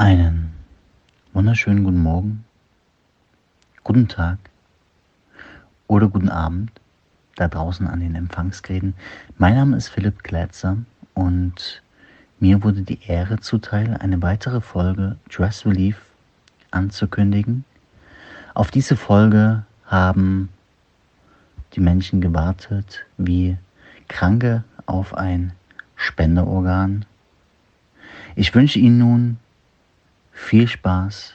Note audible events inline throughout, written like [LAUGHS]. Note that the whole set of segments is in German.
Einen wunderschönen guten Morgen, guten Tag oder guten Abend da draußen an den Empfangsgeräten. Mein Name ist Philipp Glätzer und mir wurde die Ehre zuteil, eine weitere Folge Dress Relief anzukündigen. Auf diese Folge haben die Menschen gewartet wie Kranke auf ein Spenderorgan. Ich wünsche Ihnen nun viel Spaß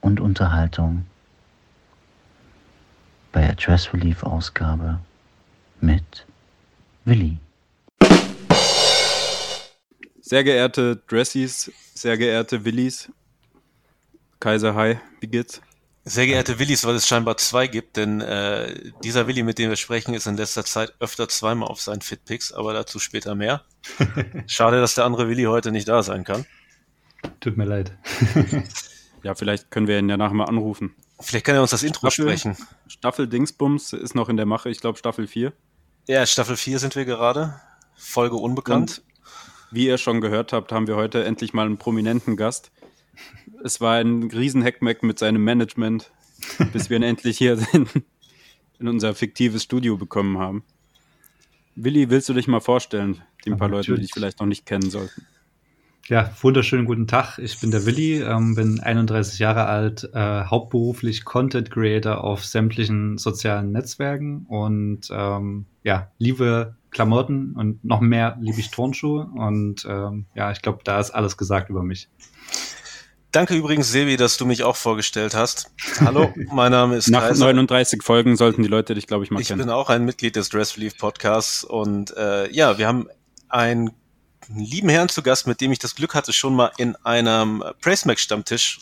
und Unterhaltung bei der Dress Relief Ausgabe mit Willi. Sehr geehrte Dressies, sehr geehrte Willis, Kaiser, hi, wie geht's? Sehr geehrte Willis, weil es scheinbar zwei gibt, denn äh, dieser Willi, mit dem wir sprechen, ist in letzter Zeit öfter zweimal auf seinen Fitpicks, aber dazu später mehr. [LAUGHS] Schade, dass der andere Willi heute nicht da sein kann. Tut mir leid. [LAUGHS] ja, vielleicht können wir ihn ja nachher mal anrufen. Vielleicht kann er uns das Intro Staffel, sprechen. Staffel Dingsbums ist noch in der Mache, ich glaube Staffel 4. Ja, Staffel 4 sind wir gerade. Folge unbekannt. Und wie ihr schon gehört habt, haben wir heute endlich mal einen prominenten Gast es war ein Riesen-Hackmack mit seinem Management, bis wir ihn [LAUGHS] endlich hier in, in unser fiktives Studio bekommen haben. Willi, willst du dich mal vorstellen, die ein paar Leute, die dich vielleicht noch nicht kennen sollten? Ja, wunderschönen guten Tag. Ich bin der Willi, ähm, bin 31 Jahre alt, äh, hauptberuflich Content Creator auf sämtlichen sozialen Netzwerken und ähm, ja, liebe Klamotten und noch mehr liebe ich Turnschuhe und ähm, ja, ich glaube, da ist alles gesagt über mich. Danke übrigens, Sebi, dass du mich auch vorgestellt hast. Hallo, [LAUGHS] mein Name ist Nach Kaiser. 39 Folgen sollten die Leute dich, glaube ich, mal ich kennen. Ich bin auch ein Mitglied des Dress Relief Podcasts und äh, ja, wir haben einen lieben Herrn zu Gast, mit dem ich das Glück hatte, schon mal in einem Pressmac Stammtisch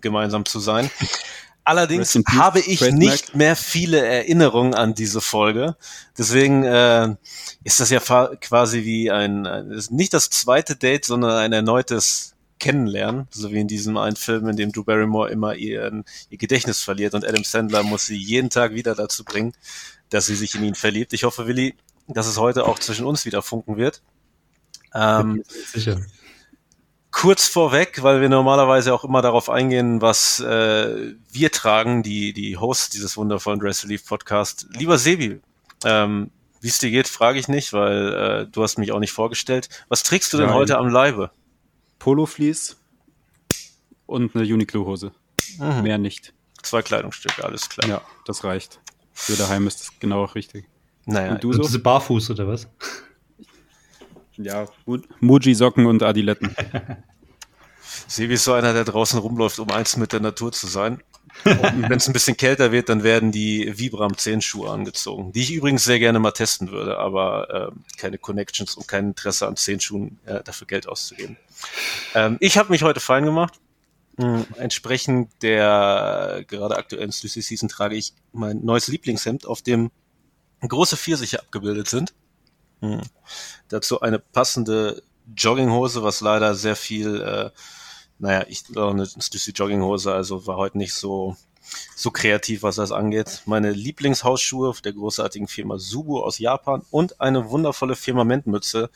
gemeinsam zu sein. [LAUGHS] Allerdings habe ich nicht mehr viele Erinnerungen an diese Folge. Deswegen äh, ist das ja quasi wie ein, ein nicht das zweite Date, sondern ein erneutes kennenlernen, so wie in diesem einen Film, in dem Drew Barrymore immer ihr, ihr Gedächtnis verliert und Adam Sandler muss sie jeden Tag wieder dazu bringen, dass sie sich in ihn verliebt. Ich hoffe, Willi, dass es heute auch zwischen uns wieder funken wird. Ähm, Sicher. Kurz vorweg, weil wir normalerweise auch immer darauf eingehen, was äh, wir tragen, die, die Hosts dieses wundervollen Dress Relief Podcast. Lieber Sebi, ähm, wie es dir geht, frage ich nicht, weil äh, du hast mich auch nicht vorgestellt. Was trägst du denn Nein. heute am Leibe? Polo-Fleece und eine Uniqlo-Hose. Mhm. Mehr nicht. Zwei Kleidungsstücke, alles klar. Ja, das reicht. Für daheim ist das genau richtig. Naja, und du so? Diese Barfuß oder was? Ja, Muji-Socken und Adiletten. Sebi ist so einer, der draußen rumläuft, um eins mit der Natur zu sein. Wenn es ein bisschen kälter wird, dann werden die Vibram 10 Schuhe angezogen, die ich übrigens sehr gerne mal testen würde, aber äh, keine Connections und kein Interesse an 10 Schuhen äh, dafür Geld auszugeben. Ähm, ich habe mich heute fein gemacht. Mhm. Entsprechend der gerade aktuellen Lucy Season trage ich mein neues Lieblingshemd, auf dem große Pfirsiche abgebildet sind. Mhm. Dazu eine passende Jogginghose, was leider sehr viel äh, naja, ich glaube eine Stussy Jogginghose, also war heute nicht so so kreativ, was das angeht. Meine Lieblingshausschuhe der großartigen Firma Subu aus Japan und eine wundervolle Firmamentmütze.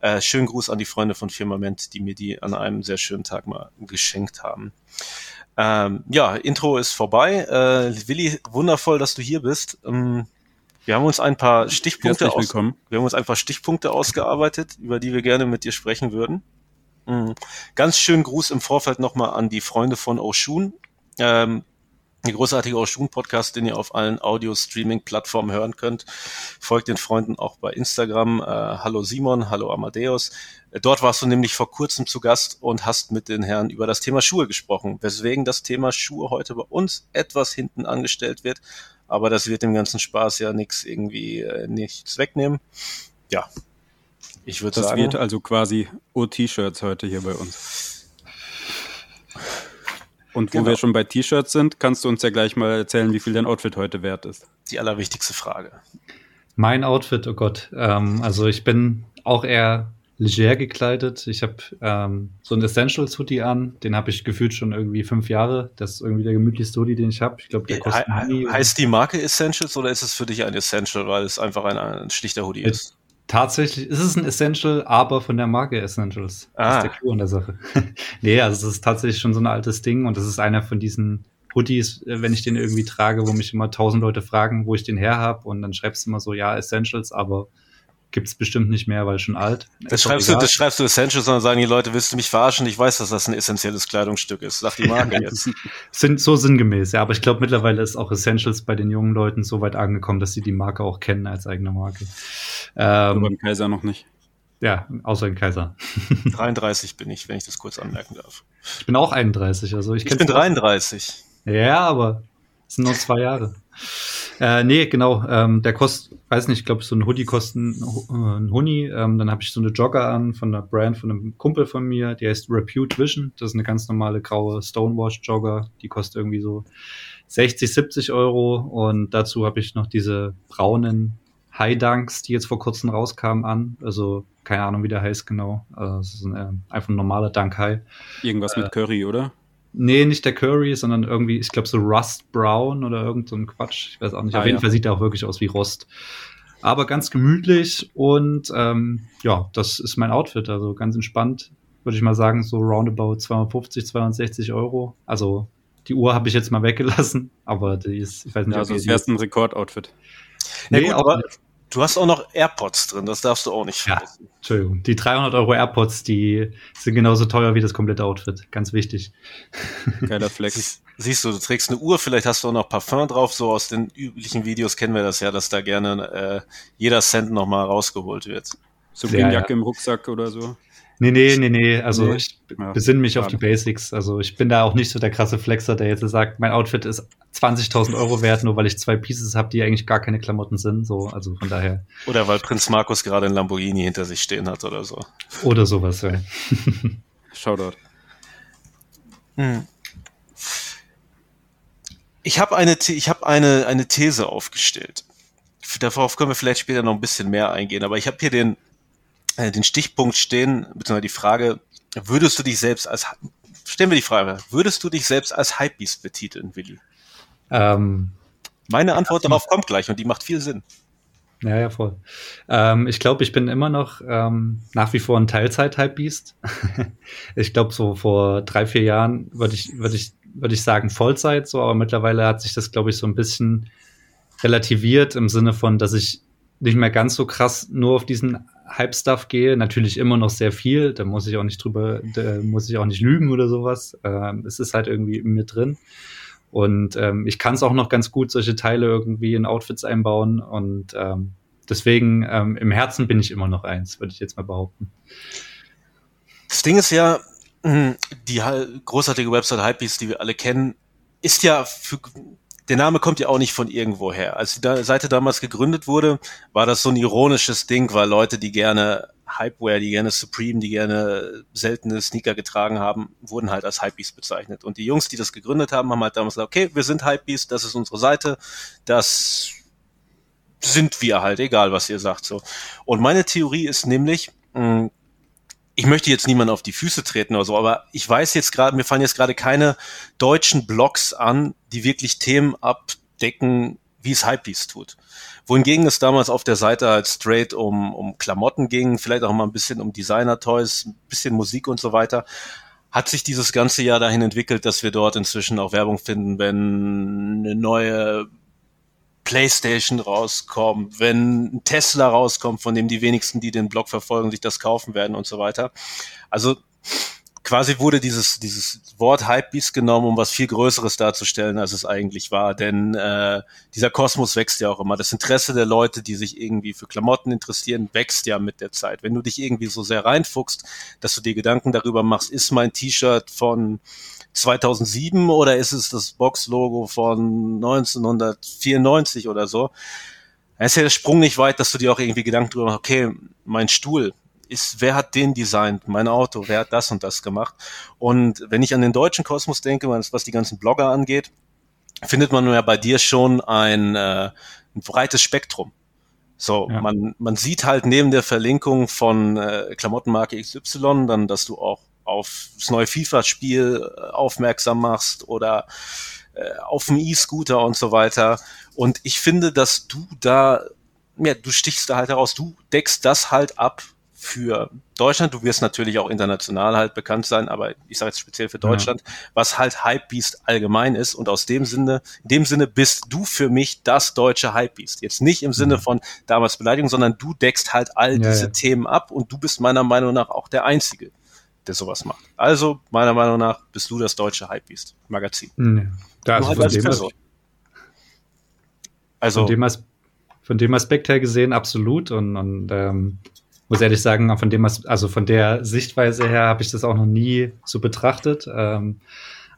Äh, schönen Gruß an die Freunde von Firmament, die mir die an einem sehr schönen Tag mal geschenkt haben. Ähm, ja, Intro ist vorbei. Äh, Willi, wundervoll, dass du hier bist. Ähm, wir haben uns ein paar Stichpunkte aus, wir haben uns ein paar Stichpunkte ausgearbeitet, über die wir gerne mit dir sprechen würden. Mhm. Ganz schönen Gruß im Vorfeld nochmal an die Freunde von Oshun. Ähm, der großartige Oshun-Podcast, den ihr auf allen Audio-Streaming-Plattformen hören könnt. Folgt den Freunden auch bei Instagram. Äh, hallo Simon, hallo Amadeus. Äh, dort warst du nämlich vor kurzem zu Gast und hast mit den Herren über das Thema Schuhe gesprochen, weswegen das Thema Schuhe heute bei uns etwas hinten angestellt wird. Aber das wird dem ganzen Spaß ja nichts irgendwie äh, nichts wegnehmen. Ja, ich würde sagen. Das wird also quasi O-T-Shirts heute hier bei uns. Und wo genau. wir schon bei T-Shirts sind, kannst du uns ja gleich mal erzählen, wie viel dein Outfit heute wert ist. Die allerwichtigste Frage. Mein Outfit, oh Gott. Ähm, also ich bin auch eher leger gekleidet. Ich habe ähm, so ein Essentials Hoodie an. Den habe ich gefühlt schon irgendwie fünf Jahre. Das ist irgendwie der gemütlichste Hoodie, den ich habe. Ich glaube, der kostet He Heißt die Marke Essentials oder ist es für dich ein Essential, weil es einfach ein, ein schlichter Hoodie ist? Tatsächlich ist es ein Essential, aber von der Marke Essentials. Ah. Das ist der Clou an der Sache. [LAUGHS] nee, also es ist tatsächlich schon so ein altes Ding und das ist einer von diesen Hoodies, äh, wenn ich den irgendwie trage, wo mich immer tausend Leute fragen, wo ich den her habe und dann schreibst du immer so, ja, Essentials, aber gibt's bestimmt nicht mehr, weil schon alt. Das schreibst, du, das schreibst du Essentials, sondern sagen die Leute, willst du mich verarschen? Ich weiß, dass das ein essentielles Kleidungsstück ist. Sag die Marke [LAUGHS] jetzt. Sind so sinngemäß, ja, aber ich glaube mittlerweile ist auch Essentials bei den jungen Leuten so weit angekommen, dass sie die Marke auch kennen als eigene Marke. Ähm, beim Kaiser noch nicht. Ja, außer den Kaiser. [LAUGHS] 33 bin ich, wenn ich das kurz anmerken darf. Ich bin auch 31, also ich, ich bin 33. Ja, aber es sind nur zwei Jahre. Äh, nee, genau. Ähm, der kostet, weiß nicht, ich glaube, so ein Hoodie kostet ein, ein Huni. Ähm, dann habe ich so eine Jogger an von einer Brand von einem Kumpel von mir, die heißt Repute Vision. Das ist eine ganz normale graue Stonewash-Jogger. Die kostet irgendwie so 60, 70 Euro. Und dazu habe ich noch diese braunen High Dunks, die jetzt vor kurzem rauskamen, an. Also keine Ahnung, wie der heißt genau. Also, es ist ein, äh, einfach ein normaler Dunk High. Irgendwas äh, mit Curry, oder? Nee, nicht der Curry, sondern irgendwie, ich glaube, so Rust Brown oder irgend so ein Quatsch. Ich weiß auch nicht. Ah, Auf jeden ja. Fall sieht er auch wirklich aus wie Rost. Aber ganz gemütlich und ähm, ja, das ist mein Outfit. Also ganz entspannt, würde ich mal sagen, so roundabout 250, 260 Euro. Also die Uhr habe ich jetzt mal weggelassen, aber die ist, ich weiß nicht, ja, also das wäre ein Rekordoutfit. Nee, nee aber Du hast auch noch AirPods drin, das darfst du auch nicht vergessen. Ja, Entschuldigung. Die 300 Euro AirPods, die sind genauso teuer wie das komplette Outfit. Ganz wichtig. Geiler [LAUGHS] Flex. Siehst du, du trägst eine Uhr, vielleicht hast du auch noch Parfum drauf. So aus den üblichen Videos kennen wir das ja, dass da gerne äh, jeder Cent nochmal rausgeholt wird. So ja, Jacke ja. im Rucksack oder so. Nee, nee, nee, nee. Also nee. ich ja. besinne mich auf die Basics. Also ich bin da auch nicht so der krasse Flexer, der jetzt sagt, mein Outfit ist 20.000 Euro wert, nur weil ich zwei Pieces habe, die eigentlich gar keine Klamotten sind. So, also von daher. Oder weil Prinz Markus gerade ein Lamborghini hinter sich stehen hat oder so. Oder sowas, ja. [LAUGHS] Shoutout. Hm. Ich habe eine, ich hab eine, eine These aufgestellt. Darauf können wir vielleicht später noch ein bisschen mehr eingehen, aber ich habe hier den äh, den Stichpunkt stehen, beziehungsweise die Frage, würdest du dich selbst als, stellen wir die Frage, würdest du dich selbst als Hypebeast betiteln, Willi? Ähm, Meine Antwort darauf kommt gleich und die macht viel Sinn. Ja, ja, voll. Ähm, ich glaube, ich bin immer noch ähm, nach wie vor ein Teilzeit-Hypebeast. [LAUGHS] ich glaube, so vor drei, vier Jahren würde ich, würde ich, würde ich sagen Vollzeit, so, aber mittlerweile hat sich das, glaube ich, so ein bisschen relativiert im Sinne von, dass ich nicht mehr ganz so krass nur auf diesen Hype-Stuff gehe, natürlich immer noch sehr viel, da muss ich auch nicht drüber, da muss ich auch nicht lügen oder sowas. Ähm, es ist halt irgendwie in mir drin. Und ähm, ich kann es auch noch ganz gut, solche Teile irgendwie in Outfits einbauen. Und ähm, deswegen ähm, im Herzen bin ich immer noch eins, würde ich jetzt mal behaupten. Das Ding ist ja, hm, die großartige Website Hypebeast, die wir alle kennen, ist ja für der Name kommt ja auch nicht von irgendwo her. Als die Seite damals gegründet wurde, war das so ein ironisches Ding, weil Leute, die gerne Hypeware, die gerne Supreme, die gerne seltene Sneaker getragen haben, wurden halt als Hypebeast bezeichnet. Und die Jungs, die das gegründet haben, haben halt damals gesagt, okay, wir sind Hypebeast, das ist unsere Seite, das sind wir halt, egal was ihr sagt so. Und meine Theorie ist nämlich, mh, ich möchte jetzt niemand auf die Füße treten oder so, aber ich weiß jetzt gerade, mir fallen jetzt gerade keine deutschen Blogs an, die wirklich Themen abdecken, wie es Hypebeast tut. Wohingegen es damals auf der Seite halt straight um, um Klamotten ging, vielleicht auch mal ein bisschen um Designer-Toys, ein bisschen Musik und so weiter, hat sich dieses ganze Jahr dahin entwickelt, dass wir dort inzwischen auch Werbung finden, wenn eine neue PlayStation rauskommt, wenn Tesla rauskommt, von dem die wenigsten, die den Blog verfolgen, sich das kaufen werden und so weiter. Also quasi wurde dieses, dieses Wort Hypebeast genommen, um was viel Größeres darzustellen, als es eigentlich war. Denn äh, dieser Kosmos wächst ja auch immer. Das Interesse der Leute, die sich irgendwie für Klamotten interessieren, wächst ja mit der Zeit. Wenn du dich irgendwie so sehr reinfuchst, dass du dir Gedanken darüber machst, ist mein T-Shirt von 2007 oder ist es das Box-Logo von 1994 oder so? Da ist ja der Sprung nicht weit, dass du dir auch irgendwie Gedanken drüber machst, okay, mein Stuhl, ist, wer hat den designt? Mein Auto, wer hat das und das gemacht? Und wenn ich an den deutschen Kosmos denke, was die ganzen Blogger angeht, findet man ja bei dir schon ein, äh, ein breites Spektrum. So, ja. man, man sieht halt neben der Verlinkung von äh, Klamottenmarke XY dann, dass du auch auf das neue FIFA-Spiel äh, aufmerksam machst oder äh, auf dem E-Scooter und so weiter. Und ich finde, dass du da ja, du stichst da halt heraus, du deckst das halt ab für Deutschland. Du wirst natürlich auch international halt bekannt sein, aber ich sage jetzt speziell für Deutschland, ja. was halt Hypebeast allgemein ist. Und aus dem Sinne, in dem Sinne bist du für mich das deutsche Hypebeast. Jetzt nicht im Sinne mhm. von damals Beleidigung, sondern du deckst halt all ja, diese ja. Themen ab und du bist meiner Meinung nach auch der Einzige, der sowas macht. Also, meiner Meinung nach, bist du das deutsche Hypebeast Magazin. Mhm. Da ist halt von, dem also, von, dem von dem Aspekt her gesehen absolut und, und ähm, muss ehrlich sagen, von dem, also von der Sichtweise her habe ich das auch noch nie so betrachtet. Ähm,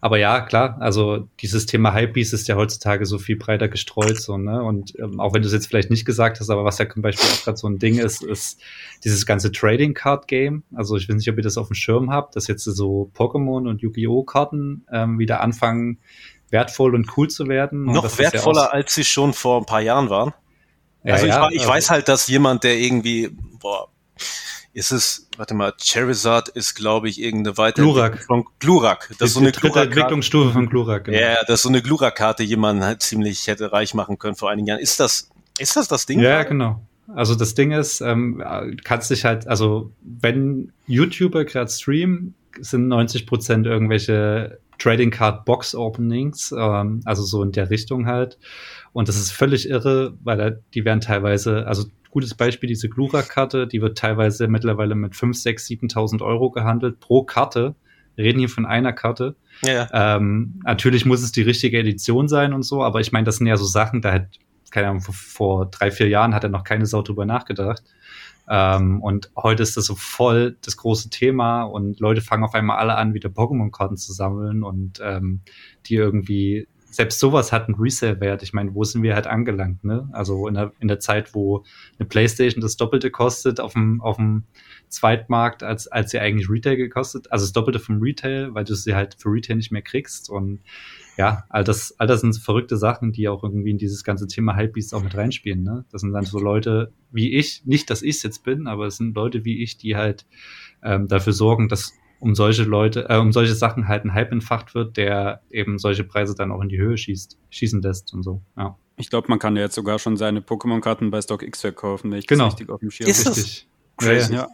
aber ja, klar, also dieses Thema Hypebeast ist ja heutzutage so viel breiter gestreut, so, ne? Und ähm, auch wenn du es jetzt vielleicht nicht gesagt hast, aber was ja zum Beispiel auch gerade so ein Ding ist, ist dieses ganze Trading Card Game. Also ich weiß nicht, ob ihr das auf dem Schirm habt, dass jetzt so Pokémon und Yu-Gi-Oh! Karten ähm, wieder anfangen, wertvoll und cool zu werden. Noch wertvoller, ja als sie schon vor ein paar Jahren waren. Ja, also ich, ja, ich also weiß halt, dass jemand, der irgendwie, boah, ist es, warte mal, Charizard ist, glaube ich, irgendeine weitere Glurak. von Glurak. Das die, ist so eine Glurak Entwicklungsstufe von Glurak. Genau. Ja, das ist so eine Glurak-Karte, jemanden halt ziemlich hätte reich machen können vor einigen Jahren. Ist das, ist das das Ding? Ja, genau. Also das Ding ist, ähm, kannst dich halt, also wenn YouTuber gerade streamen, sind 90 Prozent irgendwelche Trading Card Box Openings, ähm, also so in der Richtung halt. Und das ist völlig irre, weil die werden teilweise, also gutes Beispiel, diese Glura-Karte, die wird teilweise mittlerweile mit 5, 6, 7.000 Euro gehandelt pro Karte. Wir reden hier von einer Karte. Ja. Ähm, natürlich muss es die richtige Edition sein und so, aber ich meine, das sind ja so Sachen, da hat, keine Ahnung, vor, vor drei, vier Jahren hat er noch keine Sau drüber nachgedacht. Ähm, und heute ist das so voll das große Thema und Leute fangen auf einmal alle an, wieder Pokémon-Karten zu sammeln und ähm, die irgendwie selbst sowas hat einen Resale-Wert. Ich meine, wo sind wir halt angelangt, ne? Also in der, in der Zeit, wo eine Playstation das Doppelte kostet auf dem, auf dem Zweitmarkt, als, als sie eigentlich Retail gekostet. Also das Doppelte vom Retail, weil du sie halt für Retail nicht mehr kriegst. Und ja, all das, all das sind verrückte Sachen, die auch irgendwie in dieses ganze Thema Hypebeast auch mit reinspielen, ne? Das sind dann so Leute wie ich, nicht, dass ich es jetzt bin, aber es sind Leute wie ich, die halt ähm, dafür sorgen, dass um solche Leute, äh, um solche Sachen halt ein Hype entfacht wird, der eben solche Preise dann auch in die Höhe schießt, schießen lässt und so. Ja. Ich glaube, man kann ja jetzt sogar schon seine Pokémon-Karten bei StockX verkaufen, wenn ich genau. das richtig auf dem Schirm Ist richtig. Ja, ja. ja.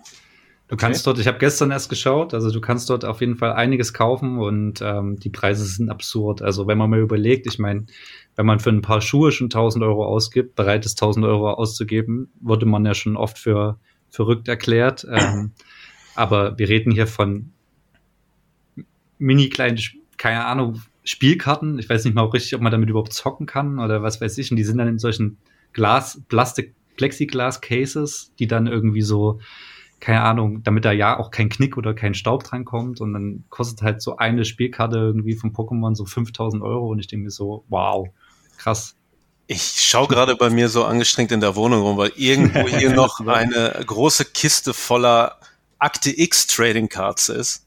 Du okay. kannst dort, ich habe gestern erst geschaut, also du kannst dort auf jeden Fall einiges kaufen und ähm, die Preise sind absurd. Also wenn man mal überlegt, ich meine, wenn man für ein paar Schuhe schon 1000 Euro ausgibt, bereit ist 1000 Euro auszugeben, wurde man ja schon oft für verrückt erklärt. Ähm, aber wir reden hier von mini kleinen, keine Ahnung, Spielkarten. Ich weiß nicht mal auch richtig, ob man damit überhaupt zocken kann oder was weiß ich. Und die sind dann in solchen Glas, Plastik, Plexiglas-Cases, die dann irgendwie so, keine Ahnung, damit da ja auch kein Knick oder kein Staub dran kommt. Und dann kostet halt so eine Spielkarte irgendwie von Pokémon so 5000 Euro. Und ich denke mir so, wow, krass. Ich schaue gerade bei mir so angestrengt in der Wohnung rum, weil irgendwo [LAUGHS] hier noch eine große Kiste voller Akte X Trading Cards ist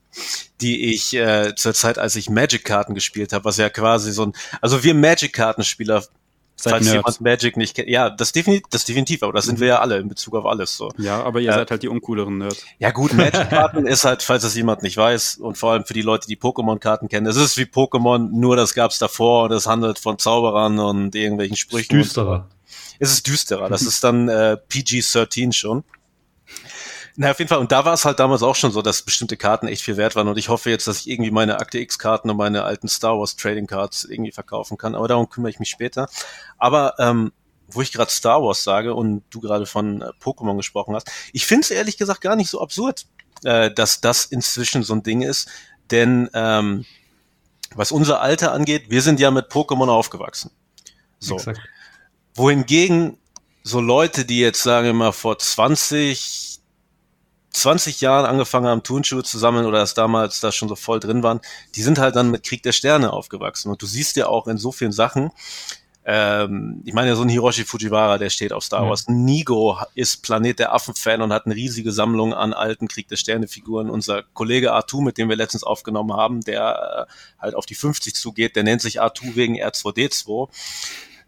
die ich äh, zur Zeit, als ich Magic-Karten gespielt habe, was ja quasi so ein, also wir Magic-Kartenspieler, falls Nerds. jemand Magic nicht kennt, ja, das definitiv, das definitiv, aber das sind wir ja alle in Bezug auf alles so. Ja, aber ihr äh, seid halt die uncooleren Nerds. Ja gut, Magic-Karten [LAUGHS] ist halt, falls das jemand nicht weiß und vor allem für die Leute, die Pokémon-Karten kennen, es ist wie Pokémon, nur das gab's davor und es handelt von Zauberern und irgendwelchen Sprüchen. Düsterer. Es ist düsterer, das [LAUGHS] ist dann äh, PG-13 schon. Na, auf jeden Fall. Und da war es halt damals auch schon so, dass bestimmte Karten echt viel wert waren. Und ich hoffe jetzt, dass ich irgendwie meine Akte X-Karten und meine alten Star Wars Trading Cards irgendwie verkaufen kann. Aber darum kümmere ich mich später. Aber ähm, wo ich gerade Star Wars sage und du gerade von äh, Pokémon gesprochen hast, ich finde es ehrlich gesagt gar nicht so absurd, äh, dass das inzwischen so ein Ding ist. Denn ähm, was unser Alter angeht, wir sind ja mit Pokémon aufgewachsen. So. Exakt. Wohingegen so Leute, die jetzt sagen wir mal vor 20, 20 Jahren angefangen haben, Turnschuhe zu sammeln oder das damals da schon so voll drin waren, die sind halt dann mit Krieg der Sterne aufgewachsen. Und du siehst ja auch in so vielen Sachen, ähm, ich meine ja so ein Hiroshi Fujiwara, der steht auf Star Wars. Nigo ist Planet der Affen-Fan und hat eine riesige Sammlung an alten Krieg der Sterne-Figuren. Unser Kollege Artu, mit dem wir letztens aufgenommen haben, der äh, halt auf die 50 zugeht, der nennt sich Artu wegen R2D2.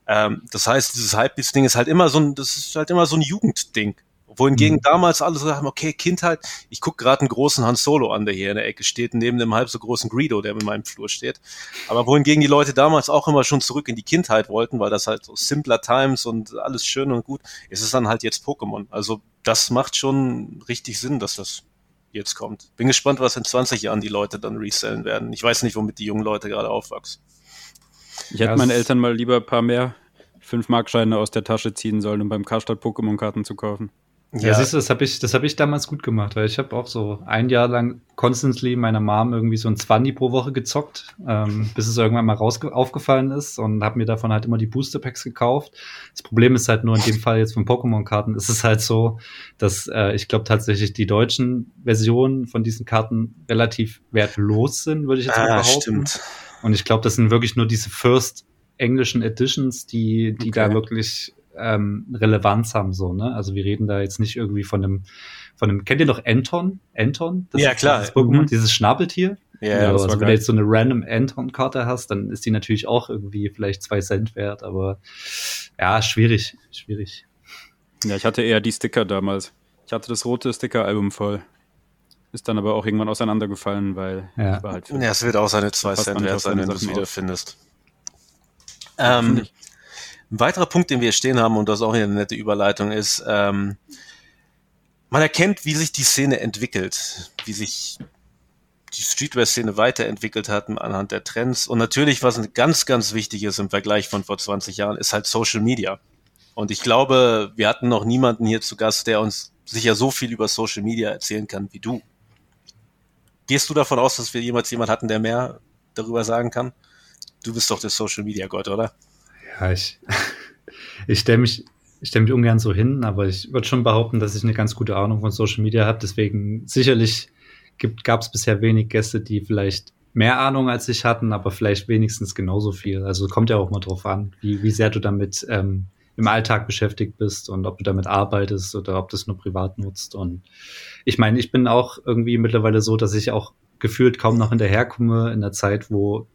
Ähm, das heißt, dieses Hypebeast-Ding ist halt immer so ein, das ist halt immer so ein Jugendding. Wohingegen mhm. damals alle so sagen, okay, Kindheit, ich gucke gerade einen großen Han Solo an, der hier in der Ecke steht, neben dem halb so großen Greedo, der in meinem Flur steht. Aber wohingegen die Leute damals auch immer schon zurück in die Kindheit wollten, weil das halt so simpler Times und alles schön und gut, ist es dann halt jetzt Pokémon. Also das macht schon richtig Sinn, dass das jetzt kommt. Bin gespannt, was in 20 Jahren die Leute dann resellen werden. Ich weiß nicht, womit die jungen Leute gerade aufwachsen. Ich hätte meinen Eltern mal lieber ein paar mehr 5-Markscheine aus der Tasche ziehen sollen, um beim Karstadt Pokémon-Karten zu kaufen. Ja, ja siehst du, das habe ich, das hab ich damals gut gemacht, weil ich habe auch so ein Jahr lang constantly meiner Mom irgendwie so ein 20 pro Woche gezockt, ähm, bis es irgendwann mal raus aufgefallen ist und habe mir davon halt immer die Booster Packs gekauft. Das Problem ist halt nur in dem Fall jetzt von Pokémon-Karten ist es halt so, dass äh, ich glaube tatsächlich die deutschen Versionen von diesen Karten relativ wertlos sind, würde ich jetzt ah, mal behaupten. Stimmt. Und ich glaube, das sind wirklich nur diese First englischen Editions, die, die okay. da wirklich ähm, Relevanz haben, so, ne? Also wir reden da jetzt nicht irgendwie von einem, von einem, kennt ihr noch Anton? Anton? Das ja, klar. Das Pokémon, mhm. dieses Schnabeltier. Ja, ja also, also wenn du jetzt so eine random Anton-Karte hast, dann ist die natürlich auch irgendwie vielleicht zwei Cent wert, aber ja, schwierig, schwierig. Ja, ich hatte eher die Sticker damals. Ich hatte das rote Sticker-Album voll. Ist dann aber auch irgendwann auseinandergefallen, weil ja. war halt. Ja, es wird auch seine zwei Cent wert sein, wenn du es wiederfindest. Ähm, ein weiterer Punkt, den wir stehen haben, und das ist auch eine nette Überleitung, ist, ähm, man erkennt, wie sich die Szene entwickelt, wie sich die Streetwear-Szene weiterentwickelt hat anhand der Trends. Und natürlich, was ganz, ganz wichtig ist im Vergleich von vor 20 Jahren, ist halt Social Media. Und ich glaube, wir hatten noch niemanden hier zu Gast, der uns sicher so viel über Social Media erzählen kann wie du. Gehst du davon aus, dass wir jemals jemanden hatten, der mehr darüber sagen kann? Du bist doch der Social Media Gott, oder? Ja, ich, [LAUGHS] ich stelle mich, ich stelle mich ungern so hin, aber ich würde schon behaupten, dass ich eine ganz gute Ahnung von Social Media habe. Deswegen sicherlich gab es bisher wenig Gäste, die vielleicht mehr Ahnung als ich hatten, aber vielleicht wenigstens genauso viel. Also kommt ja auch mal drauf an, wie, wie sehr du damit ähm, im Alltag beschäftigt bist und ob du damit arbeitest oder ob du es nur privat nutzt. Und ich meine, ich bin auch irgendwie mittlerweile so, dass ich auch gefühlt kaum noch hinterherkomme in der Zeit, wo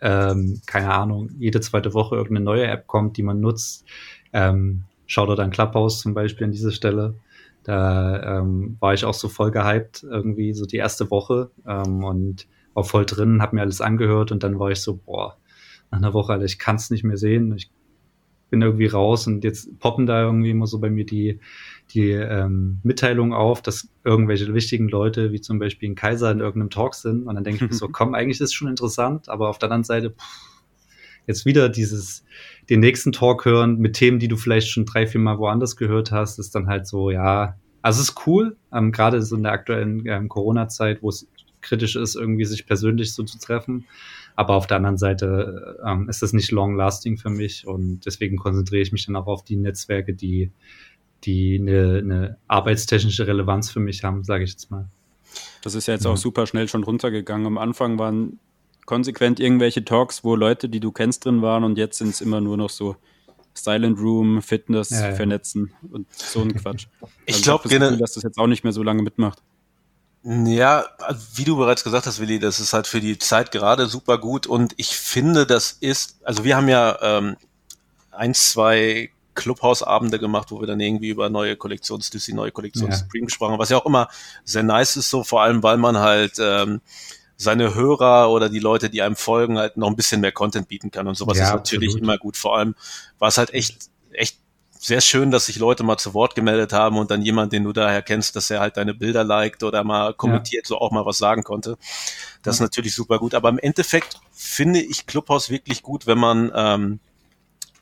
ähm, keine Ahnung, jede zweite Woche irgendeine neue App kommt, die man nutzt. Ähm, Shoutout an Clubhouse zum Beispiel an dieser Stelle. Da ähm, war ich auch so voll gehypt, irgendwie so die erste Woche ähm, und war voll drin, hab mir alles angehört und dann war ich so, boah, nach einer Woche, Alter, ich kann es nicht mehr sehen. Ich bin irgendwie raus und jetzt poppen da irgendwie immer so bei mir die, die ähm, Mitteilung auf, dass irgendwelche wichtigen Leute, wie zum Beispiel ein Kaiser, in irgendeinem Talk sind. Und dann denke ich mir so, [LAUGHS] komm, eigentlich ist es schon interessant, aber auf der anderen Seite, pff, jetzt wieder dieses, den nächsten Talk hören mit Themen, die du vielleicht schon drei, vier Mal woanders gehört hast, ist dann halt so, ja, also es ist cool, ähm, gerade so in der aktuellen ähm, Corona-Zeit, wo es kritisch ist, irgendwie sich persönlich so zu treffen. Aber auf der anderen Seite ähm, ist das nicht long-lasting für mich und deswegen konzentriere ich mich dann auch auf die Netzwerke, die die eine, eine arbeitstechnische Relevanz für mich haben, sage ich jetzt mal. Das ist ja jetzt ja. auch super schnell schon runtergegangen. Am Anfang waren konsequent irgendwelche Talks, wo Leute, die du kennst, drin waren und jetzt sind es immer nur noch so Silent Room, Fitness, ja, ja. Vernetzen und so ein Quatsch. [LAUGHS] ich also glaube generell, dass das jetzt auch nicht mehr so lange mitmacht. Ja, wie du bereits gesagt hast, Willi, das ist halt für die Zeit gerade super gut und ich finde, das ist, also wir haben ja ähm, ein, zwei Clubhausabende gemacht, wo wir dann irgendwie über neue Kollektions die neue Kollektion ja. Supreme gesprochen haben, was ja auch immer sehr nice ist, so vor allem, weil man halt ähm, seine Hörer oder die Leute, die einem folgen, halt noch ein bisschen mehr Content bieten kann und sowas ja, ist natürlich absolut. immer gut. Vor allem war es halt echt, echt sehr schön, dass sich Leute mal zu Wort gemeldet haben und dann jemand, den du daher kennst, dass er halt deine Bilder liked oder mal kommentiert, ja. so auch mal was sagen konnte. Das ist natürlich super gut. Aber im Endeffekt finde ich Clubhouse wirklich gut, wenn man ähm,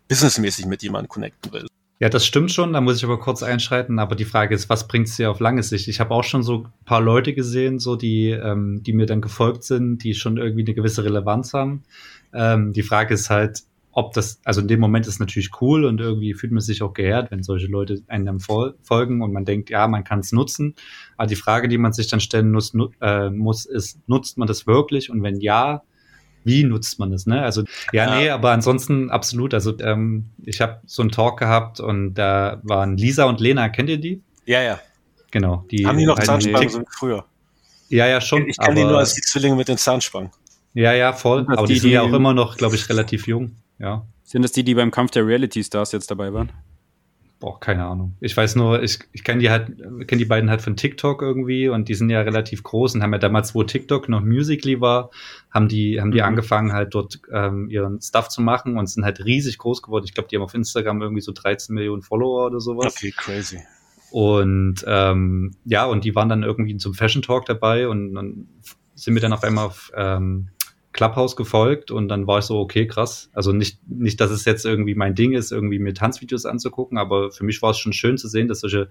businessmäßig mit jemandem connecten will. Ja, das stimmt schon, da muss ich aber kurz einschreiten, aber die Frage ist, was bringt es dir auf lange Sicht? Ich habe auch schon so ein paar Leute gesehen, so die, ähm, die mir dann gefolgt sind, die schon irgendwie eine gewisse Relevanz haben. Ähm, die Frage ist halt, ob das, also in dem Moment ist natürlich cool und irgendwie fühlt man sich auch geehrt, wenn solche Leute einem folgen und man denkt, ja, man kann es nutzen. Aber die Frage, die man sich dann stellen muss, äh, muss, ist, nutzt man das wirklich? Und wenn ja, wie nutzt man es, ne? Also ja, ja, nee, aber ansonsten absolut. Also ähm, ich habe so einen Talk gehabt und da waren Lisa und Lena, kennt ihr die? Ja, ja. Genau. Die Haben die noch Zahnspangen so früher? Ja, ja, schon. Ich kenne die nur als die Zwillinge mit den Zahnspangen. Ja, ja, voll. Aber die, die sind ja auch immer noch, glaube ich, relativ jung. Ja. Sind das die, die beim Kampf der Reality Stars jetzt dabei waren? Boah, keine Ahnung. Ich weiß nur, ich, ich kenne die halt, kenne die beiden halt von TikTok irgendwie und die sind ja relativ groß und haben ja damals, wo TikTok noch Musically war, haben die, haben die mhm. angefangen halt dort ähm, ihren Stuff zu machen und sind halt riesig groß geworden. Ich glaube, die haben auf Instagram irgendwie so 13 Millionen Follower oder sowas. Okay, crazy. Und ähm, ja, und die waren dann irgendwie zum Fashion Talk dabei und dann sind wir dann auf einmal auf ähm, Clubhouse gefolgt und dann war ich so, okay, krass. Also nicht, nicht, dass es jetzt irgendwie mein Ding ist, irgendwie mir Tanzvideos anzugucken, aber für mich war es schon schön zu sehen, dass solche,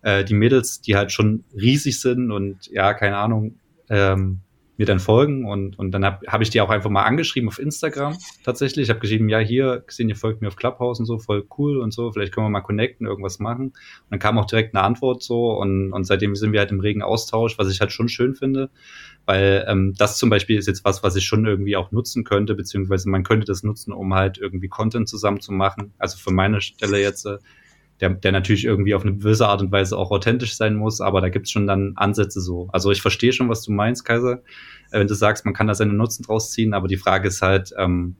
äh, die Mädels, die halt schon riesig sind und ja, keine Ahnung, ähm, mir dann folgen und, und dann habe hab ich die auch einfach mal angeschrieben auf Instagram tatsächlich. Ich habe geschrieben, ja, hier gesehen, ihr folgt mir auf Clubhouse und so, voll cool und so, vielleicht können wir mal connecten, irgendwas machen. Und dann kam auch direkt eine Antwort so und, und seitdem sind wir halt im regen Austausch, was ich halt schon schön finde weil ähm, das zum Beispiel ist jetzt was, was ich schon irgendwie auch nutzen könnte, beziehungsweise man könnte das nutzen, um halt irgendwie Content zusammen zu machen. Also von meiner Stelle jetzt, äh, der, der natürlich irgendwie auf eine gewisse Art und Weise auch authentisch sein muss, aber da gibt's schon dann Ansätze so. Also ich verstehe schon, was du meinst, Kaiser, äh, wenn du sagst, man kann da seine Nutzen draus ziehen, aber die Frage ist halt, ähm,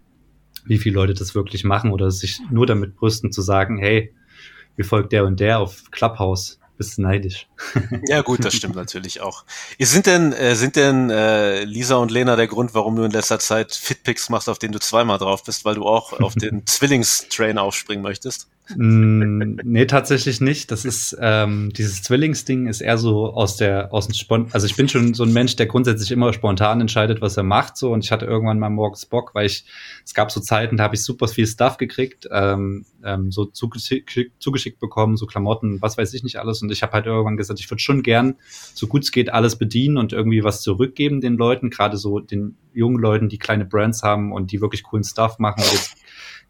wie viele Leute das wirklich machen oder sich nur damit brüsten zu sagen, hey, wie folgt der und der auf Clubhouse? bist neidisch. [LAUGHS] ja, gut, das stimmt natürlich auch. Sind denn, äh, sind denn äh, Lisa und Lena der Grund, warum du in letzter Zeit Fitpicks machst, auf den du zweimal drauf bist, weil du auch auf den [LAUGHS] Zwillingstrain aufspringen möchtest? Mm, nee, tatsächlich nicht. Das ist, ähm, dieses Zwillingsding ist eher so aus der, aus dem Spon also ich bin schon so ein Mensch, der grundsätzlich immer spontan entscheidet, was er macht, so, und ich hatte irgendwann mal morgens Bock, weil ich, es gab so Zeiten, da habe ich super viel Stuff gekriegt, ähm, ähm, so zugeschickt, zugeschickt bekommen, so Klamotten, was weiß ich nicht alles, und ich habe halt irgendwann gesagt, ich würde schon gern, so gut es geht, alles bedienen und irgendwie was zurückgeben den Leuten, gerade so den jungen Leuten, die kleine Brands haben und die wirklich coolen Stuff machen. Und jetzt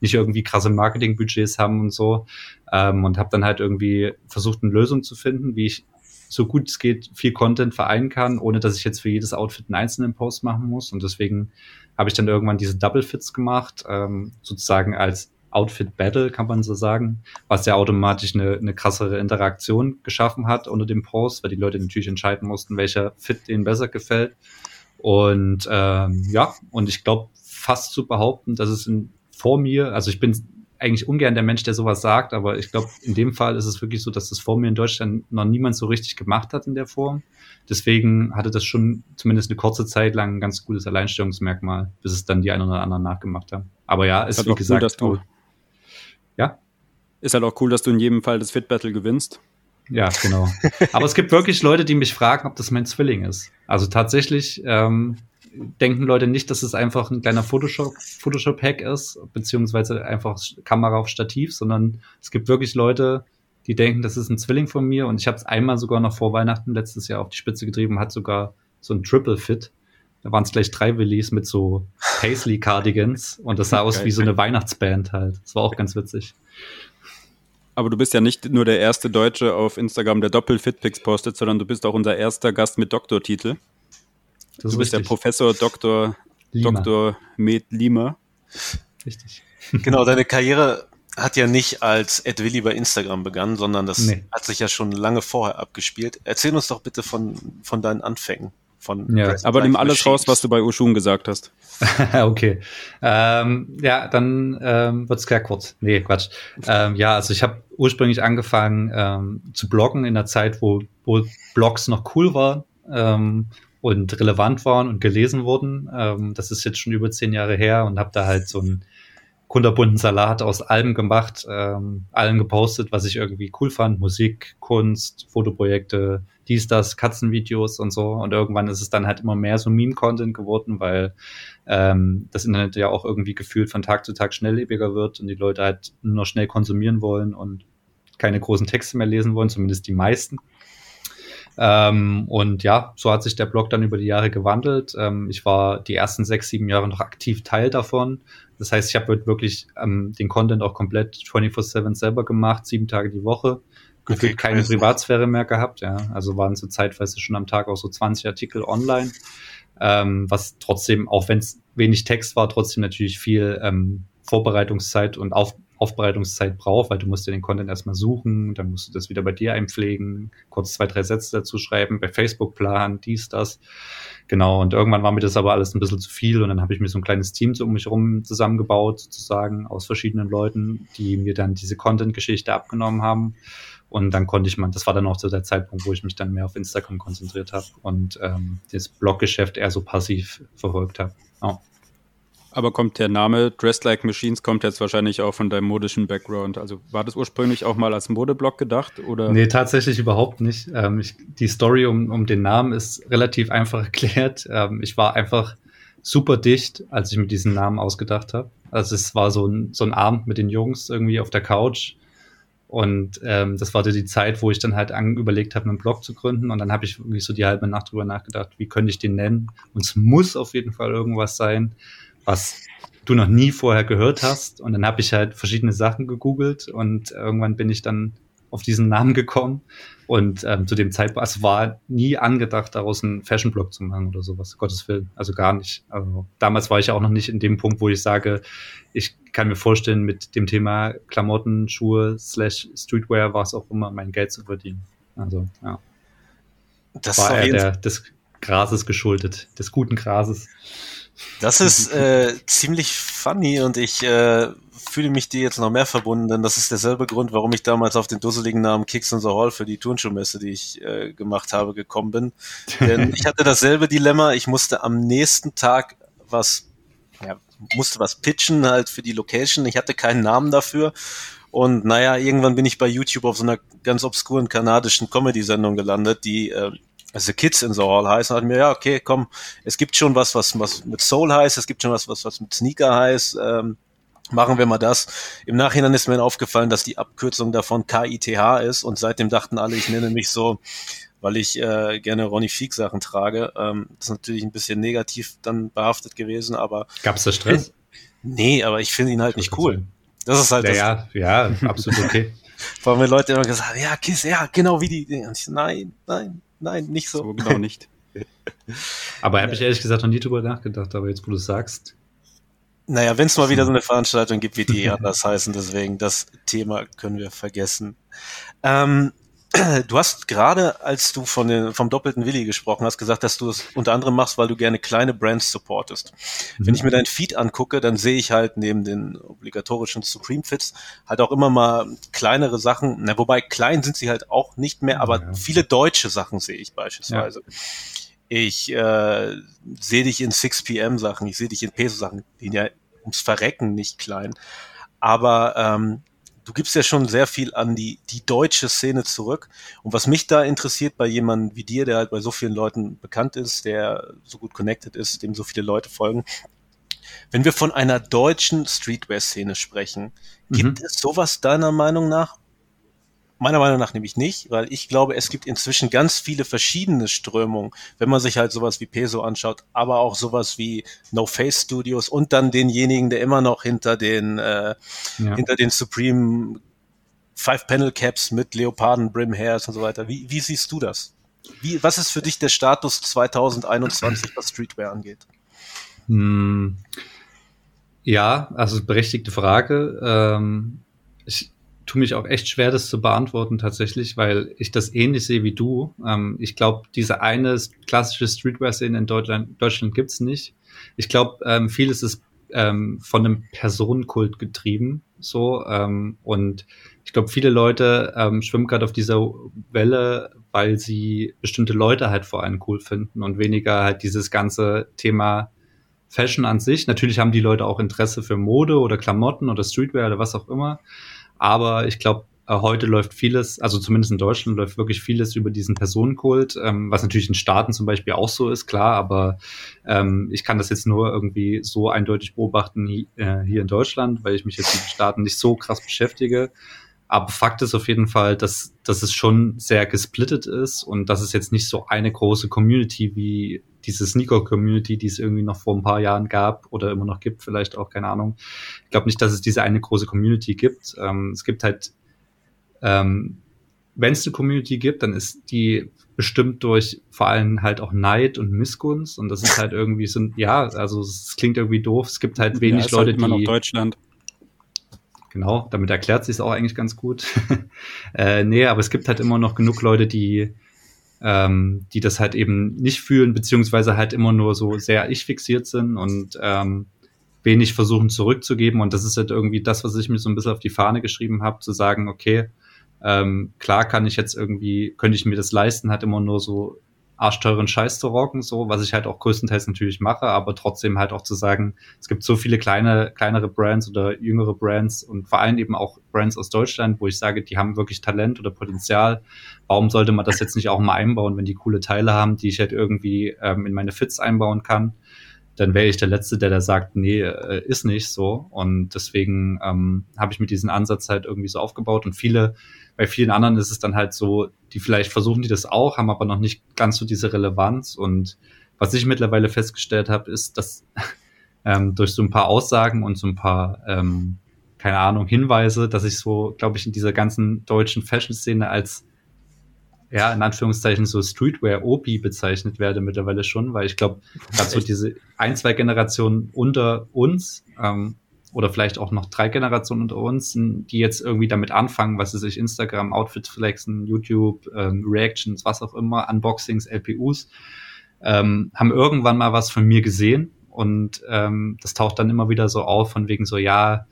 nicht irgendwie krasse Marketingbudgets haben und so. Ähm, und habe dann halt irgendwie versucht, eine Lösung zu finden, wie ich so gut es geht viel Content vereinen kann, ohne dass ich jetzt für jedes Outfit einen einzelnen Post machen muss. Und deswegen habe ich dann irgendwann diese Double Fits gemacht, ähm, sozusagen als Outfit Battle, kann man so sagen, was ja automatisch eine, eine krassere Interaktion geschaffen hat unter dem Post, weil die Leute natürlich entscheiden mussten, welcher Fit denen besser gefällt. Und ähm, ja, und ich glaube fast zu behaupten, dass es in vor mir, also ich bin eigentlich ungern der Mensch, der sowas sagt, aber ich glaube, in dem Fall ist es wirklich so, dass das vor mir in Deutschland noch niemand so richtig gemacht hat in der Form. Deswegen hatte das schon zumindest eine kurze Zeit lang ein ganz gutes Alleinstellungsmerkmal, bis es dann die einen oder anderen nachgemacht haben. Aber ja, ist, ist halt wie gesagt, cool, dass du, ja. Ist halt auch cool, dass du in jedem Fall das Fit Battle gewinnst. Ja, genau. [LAUGHS] Aber es gibt wirklich Leute, die mich fragen, ob das mein Zwilling ist. Also tatsächlich ähm, denken Leute nicht, dass es einfach ein kleiner Photoshop, Photoshop-Hack ist, beziehungsweise einfach Kamera auf Stativ, sondern es gibt wirklich Leute, die denken, das ist ein Zwilling von mir und ich habe es einmal sogar noch vor Weihnachten letztes Jahr auf die Spitze getrieben, hat sogar so ein Triple Fit. Da waren es gleich drei Willis mit so Paisley Cardigans [LAUGHS] und das sah aus wie so eine Weihnachtsband halt. Das war auch ganz witzig. Aber du bist ja nicht nur der erste Deutsche auf Instagram, der Doppel-Fitpics postet, sondern du bist auch unser erster Gast mit Doktortitel. Das du bist richtig. der Professor Dr. Lima. Dr. Med Lima. Richtig. Genau, deine Karriere hat ja nicht als Ed Willi bei Instagram begonnen, sondern das nee. hat sich ja schon lange vorher abgespielt. Erzähl uns doch bitte von, von deinen Anfängen. Von ja, aber nimm alles raus, was du bei Ushun gesagt hast. [LAUGHS] okay. Ähm, ja, dann ähm, wird es klar kurz. Nee, Quatsch. Ähm, ja, also ich habe ursprünglich angefangen ähm, zu bloggen in der Zeit, wo, wo Blogs noch cool waren. Ähm, und relevant waren und gelesen wurden. Ähm, das ist jetzt schon über zehn Jahre her und habe da halt so einen kunterbunten Salat aus allem gemacht, ähm, allen gepostet, was ich irgendwie cool fand. Musik, Kunst, Fotoprojekte, dies, das, Katzenvideos und so. Und irgendwann ist es dann halt immer mehr so Meme-Content geworden, weil ähm, das Internet ja auch irgendwie gefühlt von Tag zu Tag schnelllebiger wird und die Leute halt nur schnell konsumieren wollen und keine großen Texte mehr lesen wollen, zumindest die meisten. Ähm, und ja, so hat sich der Blog dann über die Jahre gewandelt. Ähm, ich war die ersten sechs, sieben Jahre noch aktiv Teil davon. Das heißt, ich habe wirklich ähm, den Content auch komplett 24-7 selber gemacht, sieben Tage die Woche. Gefühlt okay, keine Privatsphäre mehr gehabt, ja. Also waren so zeitweise schon am Tag auch so 20 Artikel online. Ähm, was trotzdem, auch wenn es wenig Text war, trotzdem natürlich viel ähm, Vorbereitungszeit und auf, Aufbereitungszeit braucht, weil du musst ja den Content erstmal suchen, dann musst du das wieder bei dir einpflegen, kurz zwei, drei Sätze dazu schreiben, bei Facebook planen, dies, das. Genau, und irgendwann war mir das aber alles ein bisschen zu viel und dann habe ich mir so ein kleines Team so um mich herum zusammengebaut, sozusagen, aus verschiedenen Leuten, die mir dann diese Content-Geschichte abgenommen haben. Und dann konnte ich mal, das war dann auch so der Zeitpunkt, wo ich mich dann mehr auf Instagram konzentriert habe und ähm, das Bloggeschäft eher so passiv verfolgt habe. Oh. Aber kommt der Name Dressed Like Machines kommt jetzt wahrscheinlich auch von deinem modischen Background. Also war das ursprünglich auch mal als Modeblog gedacht? Oder? Nee, tatsächlich überhaupt nicht. Ähm, ich, die Story um, um den Namen ist relativ einfach [LAUGHS] erklärt. Ähm, ich war einfach super dicht, als ich mir diesen Namen ausgedacht habe. Also es war so ein, so ein Abend mit den Jungs irgendwie auf der Couch und ähm, das war die Zeit, wo ich dann halt an, überlegt habe, einen Blog zu gründen. Und dann habe ich wirklich so die halbe Nacht drüber nachgedacht, wie könnte ich den nennen? Und es muss auf jeden Fall irgendwas sein, was du noch nie vorher gehört hast. Und dann habe ich halt verschiedene Sachen gegoogelt und irgendwann bin ich dann auf diesen Namen gekommen. Und ähm, zu dem Zeitpunkt, also war nie angedacht, daraus einen Fashion-Blog zu machen oder sowas, Gottes Willen. Also gar nicht. Also damals war ich auch noch nicht in dem Punkt, wo ich sage, ich kann mir vorstellen, mit dem Thema Klamotten, Schuhe, slash Streetwear, was auch immer, mein Geld zu verdienen. Also, ja. Das war eher der, des Grases geschuldet, des guten Grases. Das ist [LAUGHS] äh, ziemlich funny und ich äh, fühle mich dir jetzt noch mehr verbunden, denn das ist derselbe Grund, warum ich damals auf den dusseligen Namen Kicks in the Hall für die Turnschuhmesse, die ich äh, gemacht habe, gekommen bin. Denn [LAUGHS] ich hatte dasselbe Dilemma. Ich musste am nächsten Tag was, ja, musste was pitchen halt für die Location. Ich hatte keinen Namen dafür. Und naja, irgendwann bin ich bei YouTube auf so einer ganz obskuren kanadischen Comedy-Sendung gelandet, die äh, also Kids in the Hall heißt, und hat mir, ja, okay, komm, es gibt schon was, was, was mit Soul heißt, es gibt schon was, was, was mit Sneaker heißt, ähm, machen wir mal das. Im Nachhinein ist mir aufgefallen, dass die Abkürzung davon KITH ist und seitdem dachten alle, ich nenne mich so, weil ich äh, gerne Ronny Fieg Sachen trage. Ähm, das ist natürlich ein bisschen negativ dann behaftet gewesen, aber. Gab es da Stress? [LAUGHS] Nee, aber ich finde ihn halt nicht cool. Das ist halt ja, das. Ja, ja, absolut okay. [LAUGHS] Vor allem, wenn Leute immer gesagt ja, Kiss, ja, genau wie die. Ich, nein, nein, nein, nicht so. So genau nicht. [LAUGHS] aber habe ich ehrlich gesagt noch nie drüber nachgedacht, aber jetzt, wo du sagst. Naja, wenn es mal wieder so eine Veranstaltung gibt, wird die [LAUGHS] anders heißen, deswegen das Thema können wir vergessen. Ähm, du hast gerade, als du von den, vom doppelten Willi gesprochen hast, gesagt, dass du es unter anderem machst, weil du gerne kleine Brands supportest. Mhm. Wenn ich mir dein Feed angucke, dann sehe ich halt neben den obligatorischen Supreme Fits halt auch immer mal kleinere Sachen. Na, wobei klein sind sie halt auch nicht mehr, aber ja. viele deutsche Sachen sehe ich beispielsweise. Ja. Ich äh, sehe dich in 6pm Sachen, ich sehe dich in Peso Sachen, die ja ums Verrecken nicht klein. Aber ähm, du gibst ja schon sehr viel an die, die deutsche Szene zurück. Und was mich da interessiert bei jemandem wie dir, der halt bei so vielen Leuten bekannt ist, der so gut connected ist, dem so viele Leute folgen, wenn wir von einer deutschen Streetwear-Szene sprechen, mhm. gibt es sowas deiner Meinung nach Meiner Meinung nach nämlich nicht, weil ich glaube, es gibt inzwischen ganz viele verschiedene Strömungen, wenn man sich halt sowas wie Peso anschaut, aber auch sowas wie No Face Studios und dann denjenigen, der immer noch hinter den äh, ja. hinter den Supreme Five Panel Caps mit Leoparden Brim Hairs und so weiter. Wie, wie siehst du das? Wie, was ist für dich der Status 2021, was Streetwear angeht? Hm. Ja, also berechtigte Frage. Ähm, ich, tue mich auch echt schwer, das zu beantworten tatsächlich, weil ich das ähnlich sehe wie du. Ähm, ich glaube, diese eine klassische Streetwear-Szene in Deutschland, Deutschland gibt's nicht. Ich glaube, ähm, vieles ist ähm, von einem Personenkult getrieben, so ähm, und ich glaube, viele Leute ähm, schwimmen gerade auf dieser Welle, weil sie bestimmte Leute halt vor allem cool finden und weniger halt dieses ganze Thema Fashion an sich. Natürlich haben die Leute auch Interesse für Mode oder Klamotten oder Streetwear oder was auch immer. Aber ich glaube, äh, heute läuft vieles, also zumindest in Deutschland läuft wirklich vieles über diesen Personenkult, ähm, was natürlich in Staaten zum Beispiel auch so ist, klar, aber ähm, ich kann das jetzt nur irgendwie so eindeutig beobachten äh, hier in Deutschland, weil ich mich jetzt mit den Staaten nicht so krass beschäftige. Aber Fakt ist auf jeden Fall, dass, dass es schon sehr gesplittet ist und dass es jetzt nicht so eine große Community wie diese Sneaker-Community, die es irgendwie noch vor ein paar Jahren gab oder immer noch gibt, vielleicht auch, keine Ahnung. Ich glaube nicht, dass es diese eine große Community gibt. Ähm, es gibt halt, ähm, wenn es eine Community gibt, dann ist die bestimmt durch vor allem halt auch Neid und Missgunst und das ist halt irgendwie so, ja, also es klingt irgendwie doof. Es gibt halt wenig ja, Leute, halt immer die noch Deutschland Genau, damit erklärt sich es auch eigentlich ganz gut. [LAUGHS] äh, nee, aber es gibt halt immer noch genug Leute, die, ähm, die das halt eben nicht fühlen, beziehungsweise halt immer nur so sehr ich fixiert sind und ähm, wenig versuchen zurückzugeben. Und das ist halt irgendwie das, was ich mir so ein bisschen auf die Fahne geschrieben habe, zu sagen, okay, ähm, klar kann ich jetzt irgendwie, könnte ich mir das leisten, halt immer nur so arschteuren Scheiß zu rocken, so, was ich halt auch größtenteils natürlich mache, aber trotzdem halt auch zu sagen, es gibt so viele kleine, kleinere Brands oder jüngere Brands und vor allem eben auch Brands aus Deutschland, wo ich sage, die haben wirklich Talent oder Potenzial. Warum sollte man das jetzt nicht auch mal einbauen, wenn die coole Teile haben, die ich halt irgendwie ähm, in meine Fits einbauen kann? Dann wäre ich der Letzte, der da sagt, nee, äh, ist nicht so. Und deswegen ähm, habe ich mit diesem Ansatz halt irgendwie so aufgebaut. Und viele bei vielen anderen ist es dann halt so, die vielleicht versuchen die das auch, haben aber noch nicht ganz so diese Relevanz. Und was ich mittlerweile festgestellt habe, ist, dass [LAUGHS] ähm, durch so ein paar Aussagen und so ein paar, ähm, keine Ahnung, Hinweise, dass ich so, glaube ich, in dieser ganzen deutschen Fashion-Szene als ja, in Anführungszeichen so Streetwear-OP bezeichnet werde mittlerweile schon, weil ich glaube, gerade so diese ein, zwei Generationen unter uns ähm, oder vielleicht auch noch drei Generationen unter uns, die jetzt irgendwie damit anfangen, was sie sich Instagram, Outfits flexen, YouTube, ähm, Reactions, was auch immer, Unboxings, LPUs, ähm, haben irgendwann mal was von mir gesehen und ähm, das taucht dann immer wieder so auf, von wegen so, ja,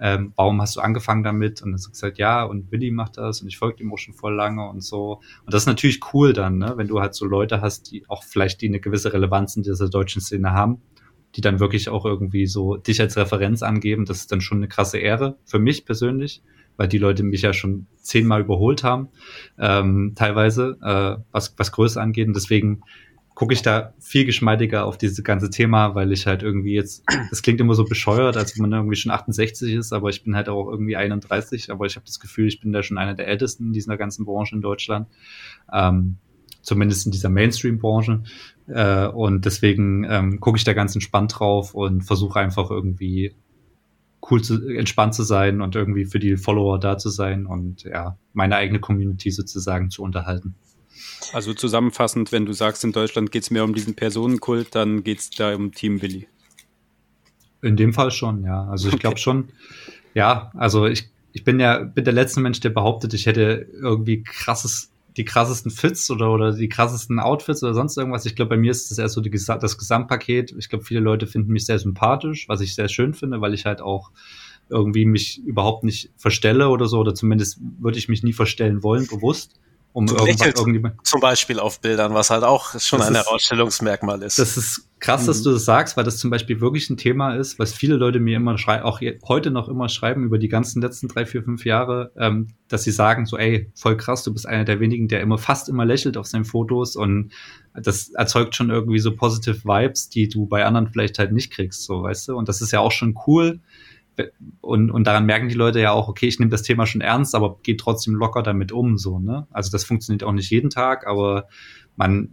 ähm, warum hast du angefangen damit? Und dann hast du gesagt, ja, und Willi macht das und ich folge ihm auch schon voll lange und so. Und das ist natürlich cool dann, ne? wenn du halt so Leute hast, die auch vielleicht die eine gewisse Relevanz in dieser deutschen Szene haben die dann wirklich auch irgendwie so dich als Referenz angeben, das ist dann schon eine krasse Ehre für mich persönlich, weil die Leute mich ja schon zehnmal überholt haben, ähm, teilweise, äh, was, was Größe angeht. Und deswegen gucke ich da viel geschmeidiger auf dieses ganze Thema, weil ich halt irgendwie jetzt, das klingt immer so bescheuert, als wenn man irgendwie schon 68 ist, aber ich bin halt auch irgendwie 31, aber ich habe das Gefühl, ich bin da schon einer der Ältesten in dieser ganzen Branche in Deutschland. Ähm, zumindest in dieser Mainstream-Branche. Äh, und deswegen ähm, gucke ich da ganz entspannt drauf und versuche einfach irgendwie cool zu, entspannt zu sein und irgendwie für die Follower da zu sein und ja, meine eigene Community sozusagen zu unterhalten. Also zusammenfassend, wenn du sagst, in Deutschland geht es mehr um diesen Personenkult, dann geht es da um Team Billy. In dem Fall schon, ja. Also ich okay. glaube schon, ja, also ich, ich bin ja bin der letzte Mensch, der behauptet, ich hätte irgendwie krasses die krassesten Fits oder, oder die krassesten Outfits oder sonst irgendwas. Ich glaube, bei mir ist das erst so die, das Gesamtpaket. Ich glaube, viele Leute finden mich sehr sympathisch, was ich sehr schön finde, weil ich halt auch irgendwie mich überhaupt nicht verstelle oder so, oder zumindest würde ich mich nie verstellen wollen, bewusst um du irgendwie zum Beispiel auf Bildern, was halt auch schon ein Herausstellungsmerkmal ist. Das ist krass, mhm. dass du das sagst, weil das zum Beispiel wirklich ein Thema ist, was viele Leute mir immer schreiben, auch heute noch immer schreiben über die ganzen letzten drei, vier, fünf Jahre, ähm, dass sie sagen so, ey, voll krass, du bist einer der wenigen, der immer fast immer lächelt auf seinen Fotos und das erzeugt schon irgendwie so positive Vibes, die du bei anderen vielleicht halt nicht kriegst, so, weißt du? Und das ist ja auch schon cool, und, und daran merken die Leute ja auch, okay, ich nehme das Thema schon ernst, aber gehe trotzdem locker damit um, so, ne? Also das funktioniert auch nicht jeden Tag, aber man,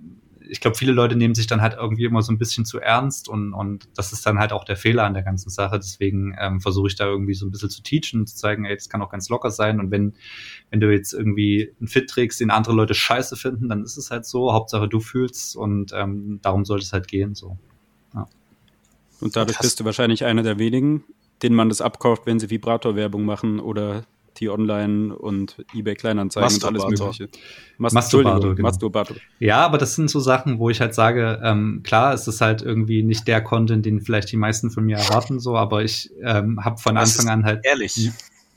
ich glaube, viele Leute nehmen sich dann halt irgendwie immer so ein bisschen zu ernst und, und das ist dann halt auch der Fehler an der ganzen Sache. Deswegen ähm, versuche ich da irgendwie so ein bisschen zu teachen und zu zeigen, ey, das kann auch ganz locker sein. Und wenn, wenn du jetzt irgendwie einen Fit trägst, den andere Leute scheiße finden, dann ist es halt so. Hauptsache du fühlst und ähm, darum sollte es halt gehen. so. Ja. Und dadurch bist du wahrscheinlich einer der wenigen, denen man das abkauft, wenn sie Vibrator-Werbung machen oder die Online und eBay Kleinanzeigen und alles Mögliche. Mas Masturbator, genau. Masturbator. Ja, aber das sind so Sachen, wo ich halt sage, ähm, klar, es ist halt irgendwie nicht der Content, den vielleicht die meisten von mir erwarten, so, aber ich ähm, habe von das Anfang an halt ehrlich.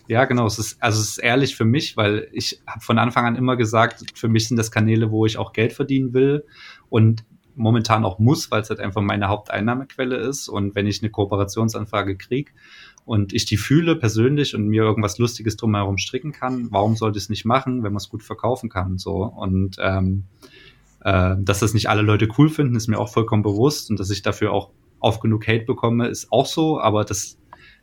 Ja, genau. Es ist, also es ist ehrlich für mich, weil ich habe von Anfang an immer gesagt, für mich sind das Kanäle, wo ich auch Geld verdienen will. Und momentan auch muss, weil es halt einfach meine Haupteinnahmequelle ist. Und wenn ich eine Kooperationsanfrage kriege und ich die fühle persönlich und mir irgendwas Lustiges drumherum stricken kann, warum sollte ich es nicht machen, wenn man es gut verkaufen kann? So. Und ähm, äh, dass das nicht alle Leute cool finden, ist mir auch vollkommen bewusst. Und dass ich dafür auch oft genug Hate bekomme, ist auch so, aber das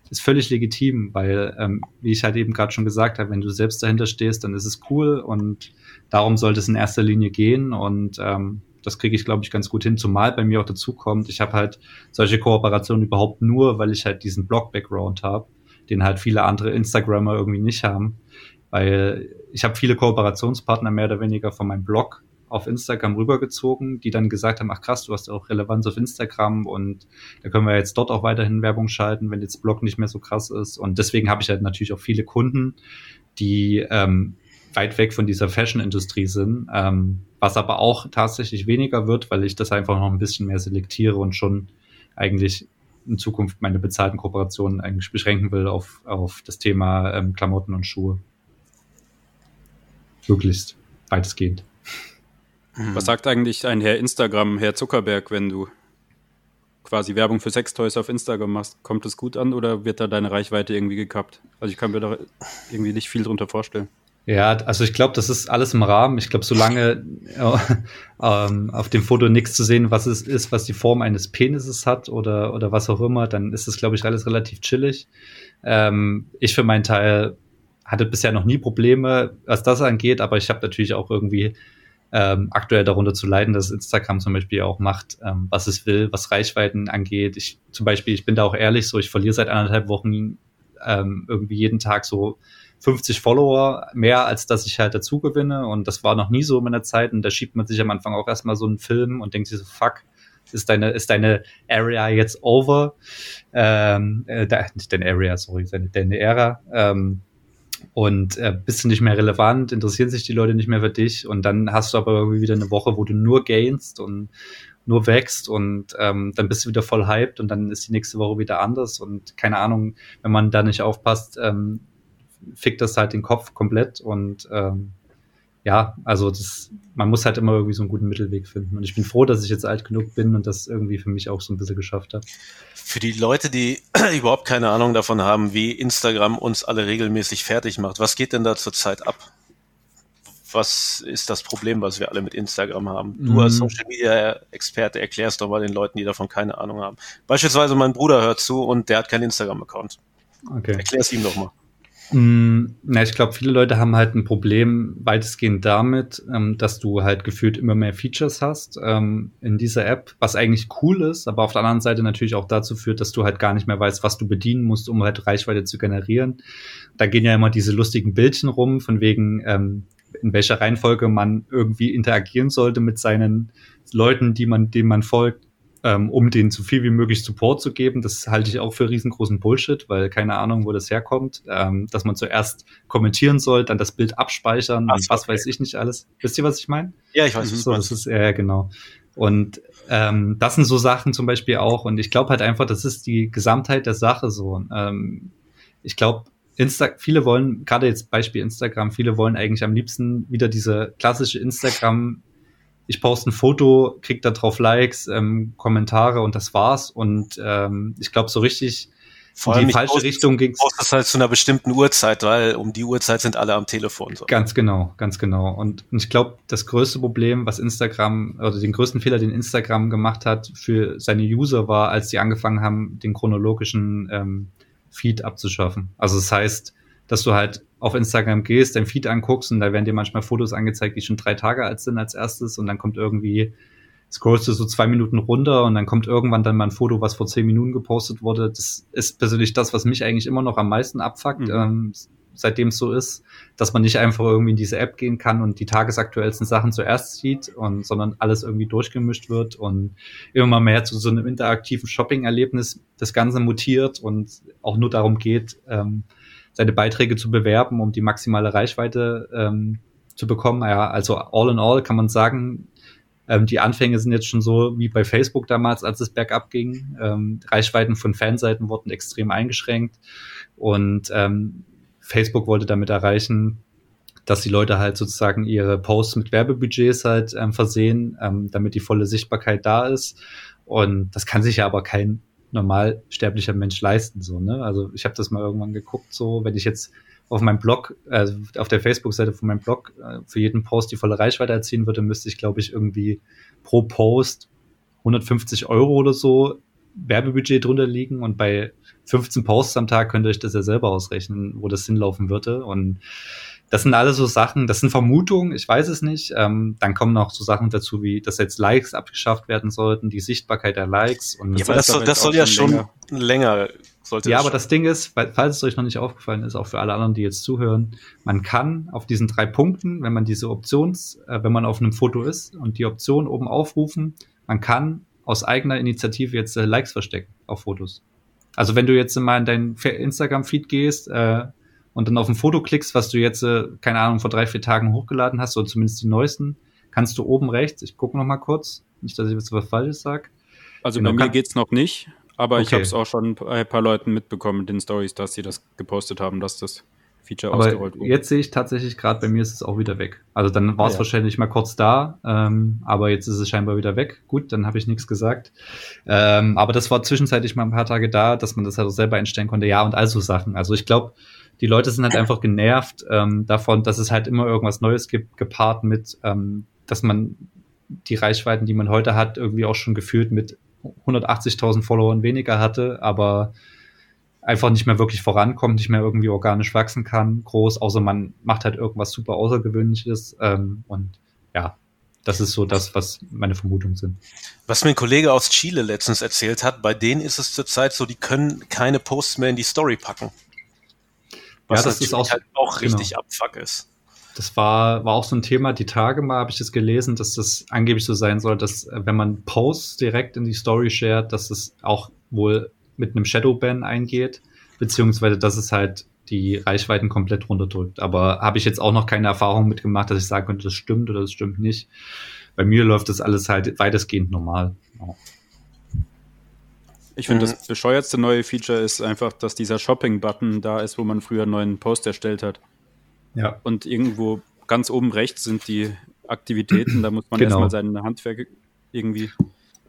ist völlig legitim, weil, ähm, wie ich halt eben gerade schon gesagt habe, wenn du selbst dahinter stehst, dann ist es cool. Und darum sollte es in erster Linie gehen. Und ähm, das kriege ich, glaube ich, ganz gut hin, zumal bei mir auch dazu kommt, ich habe halt solche Kooperationen überhaupt nur, weil ich halt diesen Blog-Background habe, den halt viele andere Instagrammer irgendwie nicht haben. Weil ich habe viele Kooperationspartner mehr oder weniger von meinem Blog auf Instagram rübergezogen, die dann gesagt haben, ach krass, du hast auch Relevanz auf Instagram und da können wir jetzt dort auch weiterhin Werbung schalten, wenn jetzt Blog nicht mehr so krass ist. Und deswegen habe ich halt natürlich auch viele Kunden, die ähm, weit weg von dieser Fashion-Industrie sind, ähm, was aber auch tatsächlich weniger wird, weil ich das einfach noch ein bisschen mehr selektiere und schon eigentlich in Zukunft meine bezahlten Kooperationen eigentlich beschränken will auf, auf das Thema ähm, Klamotten und Schuhe. Möglichst weitestgehend. Mhm. Was sagt eigentlich ein Herr Instagram, Herr Zuckerberg, wenn du quasi Werbung für Sextoys auf Instagram machst? Kommt das gut an oder wird da deine Reichweite irgendwie gekappt? Also ich kann mir da irgendwie nicht viel drunter vorstellen. Ja, also ich glaube, das ist alles im Rahmen. Ich glaube, solange äh, [LAUGHS] ähm, auf dem Foto nichts zu sehen, was es ist, was die Form eines Penises hat oder, oder was auch immer, dann ist das, glaube ich, alles relativ chillig. Ähm, ich für meinen Teil hatte bisher noch nie Probleme, was das angeht, aber ich habe natürlich auch irgendwie ähm, aktuell darunter zu leiden, dass Instagram zum Beispiel auch macht, ähm, was es will, was Reichweiten angeht. Ich zum Beispiel, ich bin da auch ehrlich, so ich verliere seit anderthalb Wochen ähm, irgendwie jeden Tag so 50 Follower mehr, als dass ich halt dazu gewinne. Und das war noch nie so in meiner Zeit. Und da schiebt man sich am Anfang auch erstmal so einen Film und denkt sich so, fuck, ist deine, ist deine Area jetzt over? Ähm, äh, nicht deine Area, sorry, deine, deine Ära. Ähm, und äh, bist du nicht mehr relevant, interessieren sich die Leute nicht mehr für dich und dann hast du aber irgendwie wieder eine Woche, wo du nur gainst und nur wächst und ähm, dann bist du wieder voll hyped und dann ist die nächste Woche wieder anders und keine Ahnung, wenn man da nicht aufpasst, ähm, fickt das halt den Kopf komplett und ähm, ja, also das, man muss halt immer irgendwie so einen guten Mittelweg finden. Und ich bin froh, dass ich jetzt alt genug bin und das irgendwie für mich auch so ein bisschen geschafft habe. Für die Leute, die [CLEARS THROAT] überhaupt keine Ahnung davon haben, wie Instagram uns alle regelmäßig fertig macht, was geht denn da zurzeit ab? Was ist das Problem, was wir alle mit Instagram haben? Du als mhm. Social Media Experte erklärst doch mal den Leuten, die davon keine Ahnung haben. Beispielsweise mein Bruder hört zu und der hat keinen Instagram-Account. Okay. Erklär es ihm doch mal. Mm, na, ich glaube, viele Leute haben halt ein Problem weitestgehend damit, ähm, dass du halt gefühlt immer mehr Features hast ähm, in dieser App, was eigentlich cool ist, aber auf der anderen Seite natürlich auch dazu führt, dass du halt gar nicht mehr weißt, was du bedienen musst, um halt Reichweite zu generieren. Da gehen ja immer diese lustigen Bildchen rum, von wegen, ähm, in welcher Reihenfolge man irgendwie interagieren sollte mit seinen Leuten, die man, denen man folgt ähm, um denen so viel wie möglich Support zu geben. Das halte ich auch für riesengroßen Bullshit, weil keine Ahnung, wo das herkommt. Ähm, dass man zuerst kommentieren soll, dann das Bild abspeichern Ach, und was okay. weiß ich nicht alles. Wisst ihr, was ich meine? Ja, ich weiß. So, das ist ja genau. Und ähm, das sind so Sachen zum Beispiel auch. Und ich glaube halt einfach, das ist die Gesamtheit der Sache so. Ähm, ich glaube, Insta viele wollen, gerade jetzt Beispiel Instagram, viele wollen eigentlich am liebsten wieder diese klassische Instagram ich poste ein Foto, krieg da drauf Likes, ähm, Kommentare und das war's. Und ähm, ich glaube, so richtig Vor in die falsche post, Richtung ging es. das halt zu einer bestimmten Uhrzeit, weil um die Uhrzeit sind alle am Telefon. So. Ganz genau, ganz genau. Und, und ich glaube, das größte Problem, was Instagram, oder den größten Fehler, den Instagram gemacht hat für seine User, war, als sie angefangen haben, den chronologischen ähm, Feed abzuschaffen. Also das heißt, dass du halt auf Instagram gehst, dein Feed anguckst und da werden dir manchmal Fotos angezeigt, die schon drei Tage alt sind als erstes und dann kommt irgendwie, scrollst du so zwei Minuten runter und dann kommt irgendwann dann mal ein Foto, was vor zehn Minuten gepostet wurde. Das ist persönlich das, was mich eigentlich immer noch am meisten abfuckt, mhm. ähm, seitdem es so ist, dass man nicht einfach irgendwie in diese App gehen kann und die tagesaktuellsten Sachen zuerst sieht und sondern alles irgendwie durchgemischt wird und immer mal mehr zu so einem interaktiven Shopping-Erlebnis das Ganze mutiert und auch nur darum geht, ähm, seine Beiträge zu bewerben, um die maximale Reichweite ähm, zu bekommen. Ja, also all in all kann man sagen, ähm, die Anfänge sind jetzt schon so wie bei Facebook damals, als es bergab ging. Ähm, Reichweiten von Fanseiten wurden extrem eingeschränkt und ähm, Facebook wollte damit erreichen, dass die Leute halt sozusagen ihre Posts mit Werbebudgets halt ähm, versehen, ähm, damit die volle Sichtbarkeit da ist. Und das kann sich ja aber kein normal sterblicher Mensch leisten. So, ne? Also ich habe das mal irgendwann geguckt, so wenn ich jetzt auf meinem Blog, also auf der Facebook-Seite von meinem Blog äh, für jeden Post die volle Reichweite erzielen würde, müsste ich, glaube ich, irgendwie pro Post 150 Euro oder so Werbebudget drunter liegen und bei 15 Posts am Tag könnte ich das ja selber ausrechnen, wo das hinlaufen würde. Und das sind alles so Sachen, das sind Vermutungen, ich weiß es nicht. Ähm, dann kommen noch so Sachen dazu, wie dass jetzt Likes abgeschafft werden sollten, die Sichtbarkeit der Likes. Und ja, aber das, soll, das soll ja schon länger. länger Sollte ja, das aber das Ding ist, falls es euch noch nicht aufgefallen ist, auch für alle anderen, die jetzt zuhören, man kann auf diesen drei Punkten, wenn man diese Options, äh, wenn man auf einem Foto ist und die Option oben aufrufen, man kann aus eigener Initiative jetzt äh, Likes verstecken auf Fotos. Also wenn du jetzt mal in deinen Fe- Instagram-Feed gehst äh, und dann auf ein Foto klickst, was du jetzt, äh, keine Ahnung, vor drei, vier Tagen hochgeladen hast, oder zumindest die neuesten, kannst du oben rechts, ich gucke noch mal kurz, nicht, dass ich jetzt was Falsches sage, Also Genau, bei mir geht's noch nicht, aber ich Okay. habe es auch schon ein paar Leuten mitbekommen in den Stories, dass sie das gepostet haben, dass das Feature ausgerollt Aber wurde. jetzt sehe ich tatsächlich gerade, bei mir ist es auch wieder weg. Also dann war es Ah, ja. wahrscheinlich mal kurz da, ähm, aber jetzt ist es scheinbar wieder weg. Gut, dann habe ich nichts gesagt. Ähm, aber das war zwischenzeitlich mal ein paar Tage da, dass man das halt auch selber einstellen konnte. Ja, und all so Sachen. Also ich glaube, die Leute sind halt einfach genervt ähm, davon, dass es halt immer irgendwas Neues gibt, gepaart mit, ähm, dass man die Reichweiten, die man heute hat, irgendwie auch schon gefühlt mit 180.000 Followern weniger hatte, aber einfach nicht mehr wirklich vorankommt, nicht mehr irgendwie organisch wachsen kann, groß, außer man macht halt irgendwas super Außergewöhnliches. Ähm, und ja, das ist so das, was meine Vermutungen sind. Was mir ein Kollege aus Chile letztens erzählt hat, bei denen ist es zurzeit so, die können keine Posts mehr in die Story packen. Was Ja, das ist auch- halt auch genau. richtig abfuck ist. Das war, war auch so ein Thema, die Tage mal habe ich das gelesen, dass das angeblich so sein soll, dass äh, wenn man Posts direkt in die Story shared, dass es auch wohl mit einem Shadowban eingeht, beziehungsweise dass es halt die Reichweiten komplett runterdrückt. Aber habe ich jetzt auch noch keine Erfahrung mitgemacht, dass ich sagen könnte, das stimmt oder das stimmt nicht. Bei mir läuft das alles halt weitestgehend normal. Ja. Ich finde, Mhm. das bescheuertste neue Feature ist einfach, dass dieser Shopping-Button da ist, wo man früher einen neuen Post erstellt hat. ja. Und irgendwo ganz oben rechts sind die Aktivitäten. Da muss man Genau. erstmal seine Handwerk irgendwie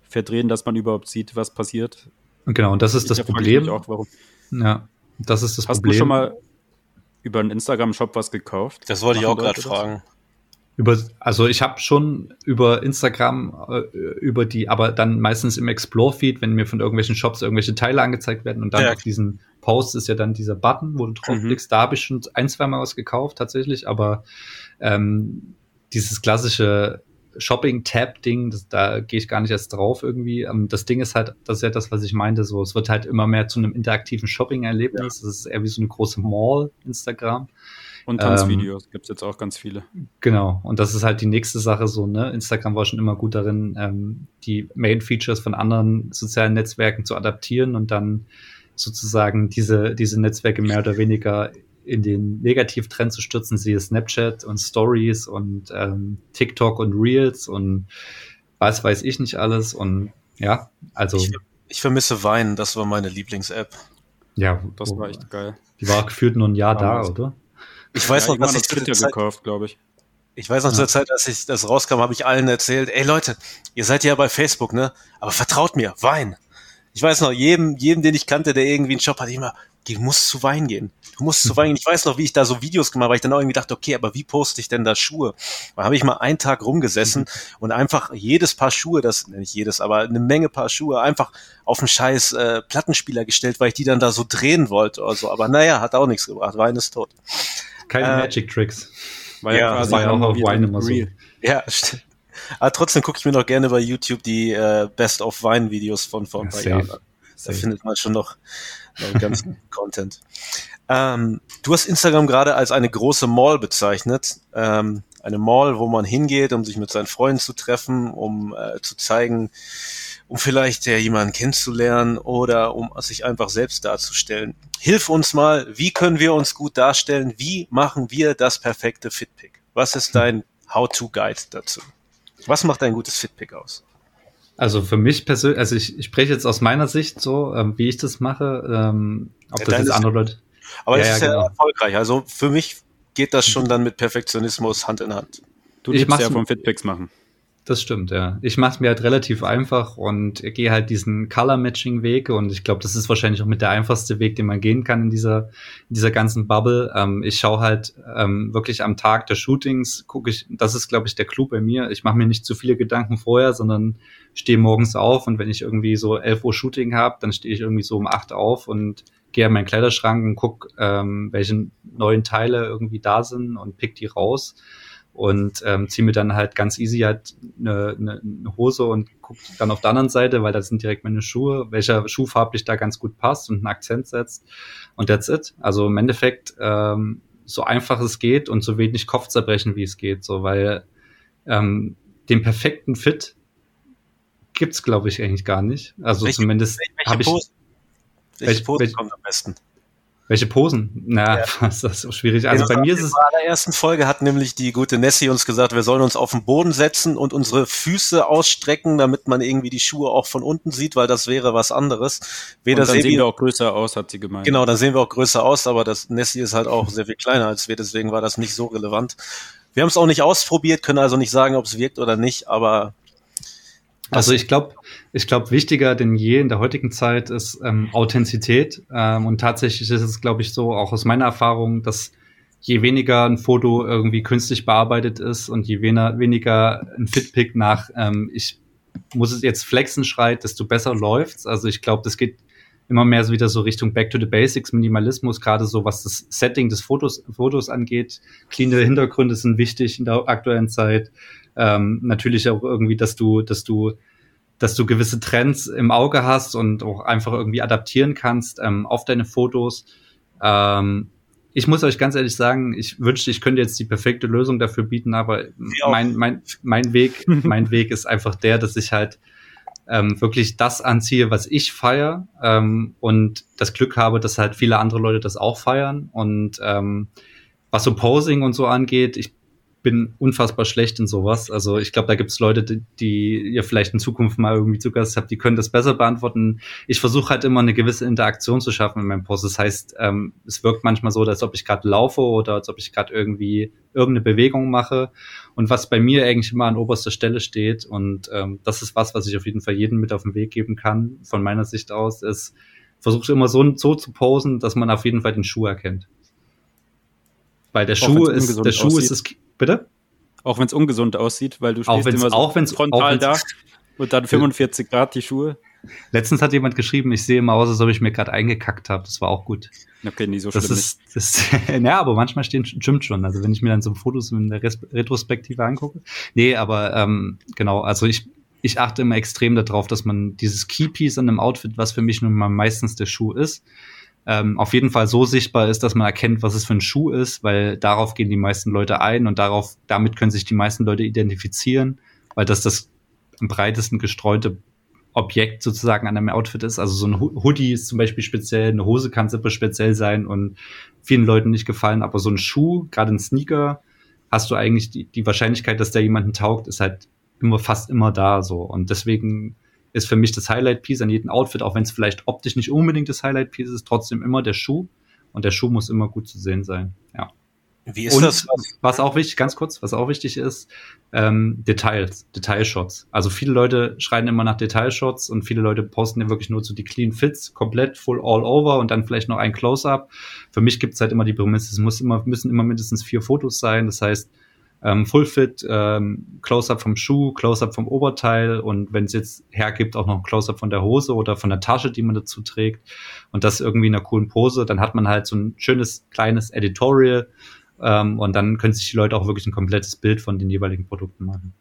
verdrehen, dass man überhaupt sieht, was passiert. Genau, und das ist das Da ich Problem. Auch, warum. Ja, das ist das Hast Problem. du schon mal über einen Instagram-Shop was gekauft? Das wollte ich auch gerade fragen. Über, also ich habe schon über Instagram, äh, über die, aber dann meistens im Explore-Feed, wenn mir von irgendwelchen Shops irgendwelche Teile angezeigt werden und dann Ja. auf diesen Post ist ja dann dieser Button, wo du draufklickst. Da habe ich schon ein, zwei Mal was gekauft tatsächlich, aber ähm, dieses klassische Shopping-Tab-Ding, da gehe ich gar nicht erst drauf irgendwie. Ähm, das Ding ist halt, das ist ja das, was ich meinte, so, es wird halt immer mehr zu einem interaktiven Shopping-Erlebnis. Das ist eher wie so eine große Mall, Instagram. Und Tanzvideos gibt es jetzt auch ganz viele. Genau, und das ist halt die nächste Sache so, ne? Instagram war schon immer gut darin, ähm, die Main-Features von anderen sozialen Netzwerken zu adaptieren und dann sozusagen diese, diese Netzwerke mehr oder weniger in den Negativtrend zu stürzen, siehe Snapchat und Stories und ähm, TikTok und Reels und was weiß ich nicht alles und ja, also Ich, ich vermisse Wein, das war meine Lieblings-App. ja, Das war echt geil. die war gefühlt nur ein Jahr da, oder? Ich weiß ja, noch, dass ich zu der Zeit, gekauft, glaube ich. ich weiß noch Ja. zur Zeit, als ich das rauskam, habe ich allen erzählt, ey Leute, ihr seid ja bei Facebook, ne? Aber vertraut mir, Wein. Ich weiß noch, jedem, jedem, den ich kannte, der irgendwie einen Shop hatte, immer, du musst zu Wein gehen. Du musst zu [LAUGHS] Wein gehen. Ich weiß noch, wie ich da so Videos gemacht habe, weil ich dann auch irgendwie dachte, okay, aber wie poste ich denn da Schuhe? Da habe ich mal einen Tag rumgesessen und einfach jedes Paar Schuhe, das, nicht jedes, aber eine Menge Paar Schuhe einfach auf einen scheiß äh, Plattenspieler gestellt, weil ich die dann da so drehen wollte oder so. Aber naja, hat auch nichts gebracht. Wein ist tot. Keine Äh, Magic Tricks. War Ja, quasi war ja auch auf Wine immer so. Ja, [LAUGHS] stimmt. Aber trotzdem gucke ich mir noch gerne bei YouTube die äh, Best of Wine Videos von vor ein Ja, paar safe. Jahren an. Da Safe. findet man schon noch, noch ganz [LAUGHS] Content. Ähm, du hast Instagram gerade als eine große Mall bezeichnet. Ähm, eine Mall, wo man hingeht, um sich mit seinen Freunden zu treffen, um äh, zu zeigen, um vielleicht ja jemanden kennenzulernen oder um sich einfach selbst darzustellen. Hilf uns mal, wie können wir uns gut darstellen? Wie machen wir das perfekte Fitpick? Was ist dein How-to-Guide dazu? Was macht ein gutes Fitpick aus? Also für mich persönlich, also ich, ich spreche jetzt aus meiner Sicht so, ähm, wie ich das mache. Ähm, ob Ja, das jetzt andere Leute. Aber Ja, es ja, ist ja genau. erfolgreich. Also für mich geht das schon dann mit Perfektionismus Hand in Hand. Du Ich liebst mach's ja vom Fitpix machen. Das stimmt, ja. Ich mache es mir halt relativ einfach und gehe halt diesen Color-Matching-Weg und ich glaube, das ist wahrscheinlich auch mit der einfachste Weg, den man gehen kann in dieser, in dieser ganzen Bubble. Ähm, ich schaue halt ähm, wirklich am Tag der Shootings, gucke ich, das ist, glaube ich, der Clou bei mir. Ich mache mir nicht zu viele Gedanken vorher, sondern stehe morgens auf und wenn ich irgendwie so 11 Uhr Shooting habe, dann stehe ich irgendwie so um 8 auf und gehe an meinen Kleiderschrank und guck, ähm, welche neuen Teile irgendwie da sind und pick die raus. Und ähm, ziehe mir dann halt ganz easy halt eine, eine, eine Hose und gucke dann auf der anderen Seite, weil da sind direkt meine Schuhe, welcher Schuh farblich da ganz gut passt und einen Akzent setzt und that's it. Also im Endeffekt ähm, so einfach es geht und so wenig Kopfzerbrechen wie es geht, so weil ähm, den perfekten Fit gibt's glaube ich eigentlich gar nicht. Also welche, zumindest habe ich welche, welche Pose welche, kommt am besten? Welche Posen? Na, ja. [LAUGHS] das ist so schwierig. Also bei mir ist es. In der ersten Folge hat nämlich die gute Nessie uns gesagt, wir sollen uns auf den Boden setzen und unsere Füße ausstrecken, damit man irgendwie die Schuhe auch von unten sieht, weil das wäre was anderes. Weder und dann sehen wir auch größer aus, hat sie gemeint. Genau, dann sehen wir auch größer aus, aber das Nessie ist halt auch sehr viel kleiner als wir, deswegen war das nicht so relevant. Wir haben es auch nicht ausprobiert, können also nicht sagen, ob es wirkt oder nicht, aber also ich glaube, ich glaube, wichtiger denn je in der heutigen Zeit ist ähm, Authentizität. Ähm, und tatsächlich ist es, glaube ich, so, auch aus meiner Erfahrung, dass je weniger ein Foto irgendwie künstlich bearbeitet ist und je weniger, weniger ein Fitpick nach, ähm, ich muss es jetzt flexen schreit, desto besser läuft's. Also ich glaube, das geht immer mehr so wieder so Richtung Back to the Basics, Minimalismus, gerade so was das Setting des Fotos, Fotos angeht. Cleane Hintergründe sind wichtig in der aktuellen Zeit. Ähm, natürlich auch irgendwie, dass du, dass du, dass du gewisse Trends im Auge hast und auch einfach irgendwie adaptieren kannst ähm, auf deine Fotos. Ähm, ich muss euch ganz ehrlich sagen, ich wünschte, ich könnte jetzt die perfekte Lösung dafür bieten, aber mein, mein, mein Weg, [LAUGHS] mein Weg ist einfach der, dass ich halt ähm, wirklich das anziehe, was ich feiere ähm, und das Glück habe, dass halt viele andere Leute das auch feiern. Und ähm, was so Posing und so angeht, ich bin unfassbar schlecht in sowas. Also ich glaube, da gibt es Leute, die, die ihr vielleicht in Zukunft mal irgendwie zu Gast habt, die können das besser beantworten. Ich versuche halt immer eine gewisse Interaktion zu schaffen in meinem Post. Das heißt, ähm, es wirkt manchmal so, als ob ich gerade laufe oder als ob ich gerade irgendwie irgendeine Bewegung mache. Und was bei mir eigentlich immer an oberster Stelle steht, und ähm, das ist was, was ich auf jeden Fall jedem mit auf den Weg geben kann, von meiner Sicht aus, ist, versuche immer so, so zu posen, dass man auf jeden Fall den Schuh erkennt. Weil der Schuh ist, der Schuh ist das, Bitte? Auch wenn es ungesund aussieht, weil du stehst immer so auch wenn's, frontal auch da und dann 45 Grad die Schuhe. Letztens hat jemand geschrieben, ich sehe immer aus, als ob ich mir gerade eingekackt habe. Das war auch gut. Okay, nie so das schlimm. Ist, das, [LAUGHS] ja, aber manchmal stehen, stimmt schon. Also wenn ich mir dann so Fotos in der Retrospektive angucke. Nee, aber ähm, genau, also ich, ich achte immer extrem darauf, dass man dieses Keypiece an einem Outfit, was für mich nun mal meistens der Schuh ist, ähm, auf jeden Fall so sichtbar ist, dass man erkennt, was es für ein Schuh ist, weil darauf gehen die meisten Leute ein und darauf, damit können sich die meisten Leute identifizieren, weil das das am breitesten gestreute Objekt sozusagen an einem Outfit ist. Also so ein Hoodie ist zum Beispiel speziell, eine Hose kann super speziell sein und vielen Leuten nicht gefallen, aber so ein Schuh, gerade ein Sneaker, hast du eigentlich die, die Wahrscheinlichkeit, dass der jemanden taugt, ist halt immer fast immer da so. Und deswegen ist für mich das Highlight-Piece an jedem Outfit, auch wenn es vielleicht optisch nicht unbedingt das Highlight-Piece ist, trotzdem immer der Schuh. Und der Schuh muss immer gut zu sehen sein. Ja. Wie ist und das? Was auch wichtig, ganz kurz, was auch wichtig ist, ähm, Details, Detailshots. Also viele Leute schreien immer nach Detailshots und viele Leute posten ja wirklich nur so die Clean Fits, komplett full all over und dann vielleicht noch ein Close-up. Für mich gibt's halt immer die Prämisse, es muss immer, müssen immer mindestens vier Fotos sein. Das heißt, ähm, Full Fit, ähm, Close-up vom Schuh, Close-up vom Oberteil und wenn es jetzt hergibt, auch noch ein Close-up von der Hose oder von der Tasche, die man dazu trägt und das irgendwie in einer coolen Pose, dann hat man halt so ein schönes kleines Editorial ähm, und dann können sich die Leute auch wirklich ein komplettes Bild von den jeweiligen Produkten machen.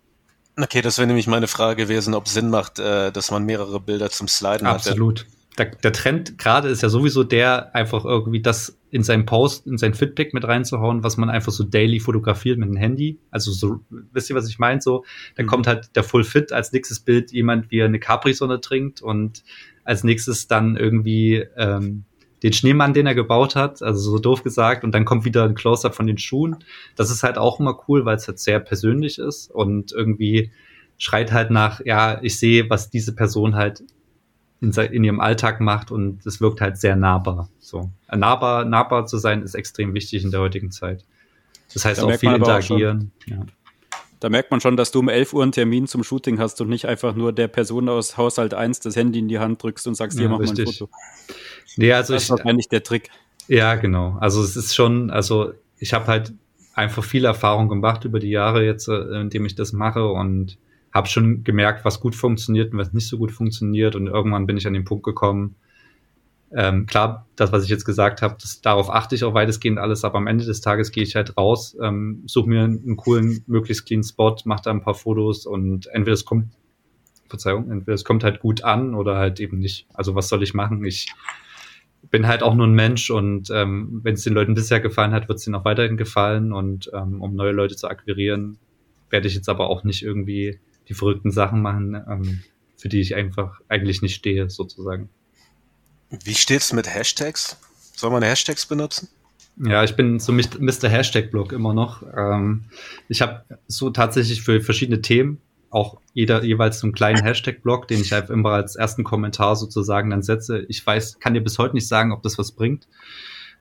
Okay, das wäre nämlich meine Frage gewesen, ob Sinn macht, äh, dass man mehrere Bilder zum Sliden hat. Absolut der, der Trend gerade ist ja sowieso der, einfach irgendwie das in seinen Post, in sein Fitpick mit reinzuhauen, was man einfach so daily fotografiert mit dem Handy. Also so, wisst ihr, was ich meine? So, dann mhm. kommt halt der Full Fit als nächstes Bild jemand, wie er eine Capri-Sonne trinkt und als nächstes dann irgendwie ähm, den Schneemann, den er gebaut hat, also so doof gesagt, und dann kommt wieder ein Close-up von den Schuhen. Das ist halt auch immer cool, weil es halt sehr persönlich ist und irgendwie schreit halt nach, ja, ich sehe, was diese Person halt in, in ihrem Alltag macht und es wirkt halt sehr nahbar. So. Nahbar, nahbar zu sein ist extrem wichtig in der heutigen Zeit. Das heißt da auch viel interagieren. Auch ja. Da merkt man schon, dass du um 11 Uhr einen Termin zum Shooting hast und nicht einfach nur der Person aus Haushalt 1 das Handy in die Hand drückst und sagst, hier ja, mach richtig. mal ein Foto. Nee, also das ist wahrscheinlich der Trick. Ja, genau. Also es ist schon, also ich habe halt einfach viel Erfahrung gemacht über die Jahre jetzt, äh, indem ich das mache und habe schon gemerkt, was gut funktioniert und was nicht so gut funktioniert. Und irgendwann bin ich an den Punkt gekommen, ähm, klar, das, was ich jetzt gesagt habe, darauf achte ich auch weitestgehend alles, aber am Ende des Tages gehe ich halt raus, ähm, suche mir einen coolen, möglichst clean Spot, mache da ein paar Fotos und entweder es kommt, Verzeihung, entweder es kommt halt gut an oder halt eben nicht. Also was soll ich machen? Ich bin halt auch nur ein Mensch und ähm, wenn es den Leuten bisher gefallen hat, wird es ihnen auch weiterhin gefallen und ähm, um neue Leute zu akquirieren, werde ich jetzt aber auch nicht irgendwie die verrückten Sachen machen, ähm, für die ich einfach eigentlich nicht stehe, sozusagen. Wie steht's mit Hashtags? Soll man Hashtags benutzen? Ja, ich bin so Mr. Hashtag-Blog immer noch. Ähm, ich habe so tatsächlich für verschiedene Themen auch jeder jeweils so einen kleinen Hashtag-Blog, den ich halt immer als ersten Kommentar sozusagen dann setze. Ich weiß, kann dir bis heute nicht sagen, ob das was bringt.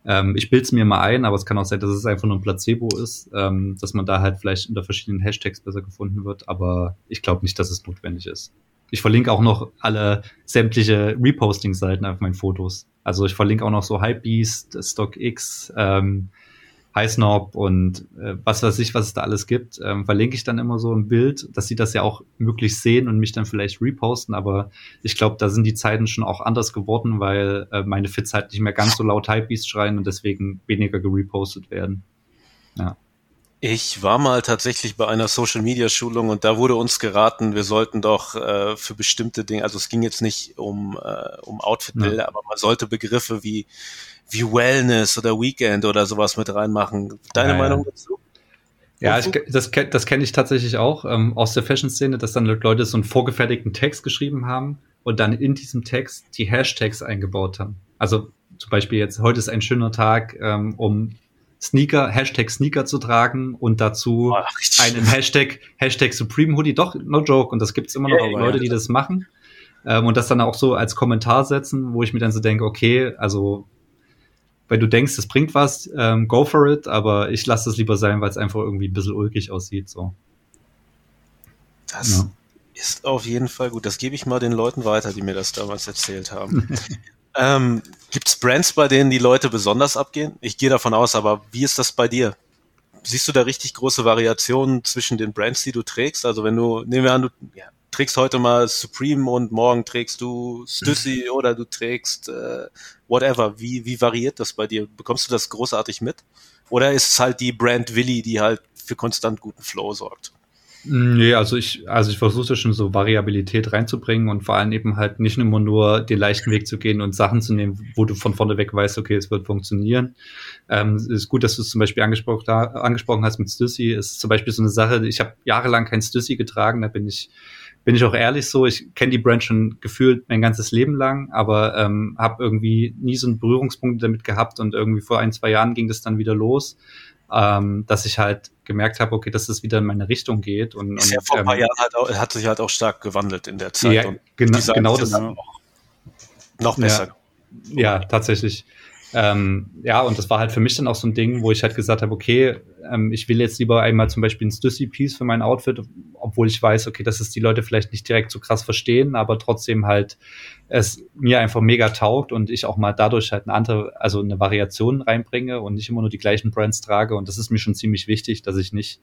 Ähm, ich bilde es mir mal ein, aber es kann auch sein, dass es einfach nur ein Placebo ist, ähm, dass man da halt vielleicht unter verschiedenen Hashtags besser gefunden wird, aber ich glaube nicht, dass es notwendig ist. Ich verlinke auch noch alle sämtliche Reposting-Seiten auf meinen Fotos. Also ich verlinke auch noch so Hypebeast, StockX, ähm, Highsnob und äh, was weiß ich, was es da alles gibt, ähm, verlinke ich dann immer so ein Bild, dass sie das ja auch möglichst sehen und mich dann vielleicht reposten. Aber ich glaube, da sind die Zeiten schon auch anders geworden, weil äh, meine Fits halt nicht mehr ganz so laut Hypebeast schreien und deswegen weniger gerepostet werden. Ja. Ich war mal tatsächlich bei einer Social Media Schulung und da wurde uns geraten, wir sollten doch äh, für bestimmte Dinge, also es ging jetzt nicht um, äh, um Outfit-Bilder, ja. aber man sollte Begriffe wie, wie Wellness oder Weekend oder sowas mit reinmachen. Deine ja, Meinung dazu? Ja, ich, das, das kenne ich tatsächlich auch ähm, aus der Fashion-Szene, dass dann Leute so einen vorgefertigten Text geschrieben haben und dann in diesem Text die Hashtags eingebaut haben. Also zum Beispiel jetzt, heute ist ein schöner Tag, ähm, um Sneaker, Hashtag Sneaker zu tragen und dazu Boah, einen Hashtag, Hashtag Supreme Hoodie. Doch, no joke. Und das gibt's immer noch yeah, Leute, die das machen. Ähm, und das dann auch so als Kommentar setzen, wo ich mir dann so denke, okay, also wenn du denkst, es bringt was, ähm, go for it, aber ich lasse es lieber sein, weil es einfach irgendwie ein bisschen ulkig aussieht. So. Das ja. ist auf jeden Fall gut. Das gebe ich mal den Leuten weiter, die mir das damals erzählt haben. [LAUGHS] Ähm, Gibt es Brands, bei denen die Leute besonders abgehen? Ich gehe davon aus, aber wie ist das bei dir? Siehst du da richtig große Variationen zwischen den Brands, die du trägst? Also wenn du, nehmen wir an, du ja, trägst heute mal Supreme und morgen trägst du Stussy oder du trägst äh, whatever. Wie, wie variiert das bei dir? Bekommst du das großartig mit? Oder ist es halt die Brand Willi, die halt für konstant guten Flow sorgt? Nee, also ich, also ich versuche schon so Variabilität reinzubringen und vor allem eben halt nicht immer nur den leichten Weg zu gehen und Sachen zu nehmen, wo du von vorne weg weißt, okay, es wird funktionieren. Ähm, es ist gut, dass du es zum Beispiel angesprochen, angesprochen hast mit Stussy. Es ist zum Beispiel so eine Sache, ich habe jahrelang kein Stussy getragen, da bin ich bin ich auch ehrlich so, ich kenne die Brand schon gefühlt mein ganzes Leben lang, aber ähm, habe irgendwie nie so einen Berührungspunkt damit gehabt und irgendwie vor ein, zwei Jahren ging das dann wieder los ähm, dass ich halt gemerkt habe, okay, dass es wieder in meine Richtung geht. Und, ist und, ja vor ein paar ähm, Jahren halt auch, hat sich halt auch stark gewandelt in der Zeit. Ja, und genau, genau das. Noch, noch besser. Ja, ja tatsächlich. Ähm, ja, und das war halt für mich dann auch so ein Ding, wo ich halt gesagt habe, okay, ähm, ich will jetzt lieber einmal zum Beispiel ein Stussy-Piece für mein Outfit, obwohl ich weiß, okay, dass es die Leute vielleicht nicht direkt so krass verstehen, aber trotzdem halt es mir einfach mega taugt und ich auch mal dadurch halt eine andere, also eine Variation reinbringe und nicht immer nur die gleichen Brands trage. Und das ist mir schon ziemlich wichtig, dass ich nicht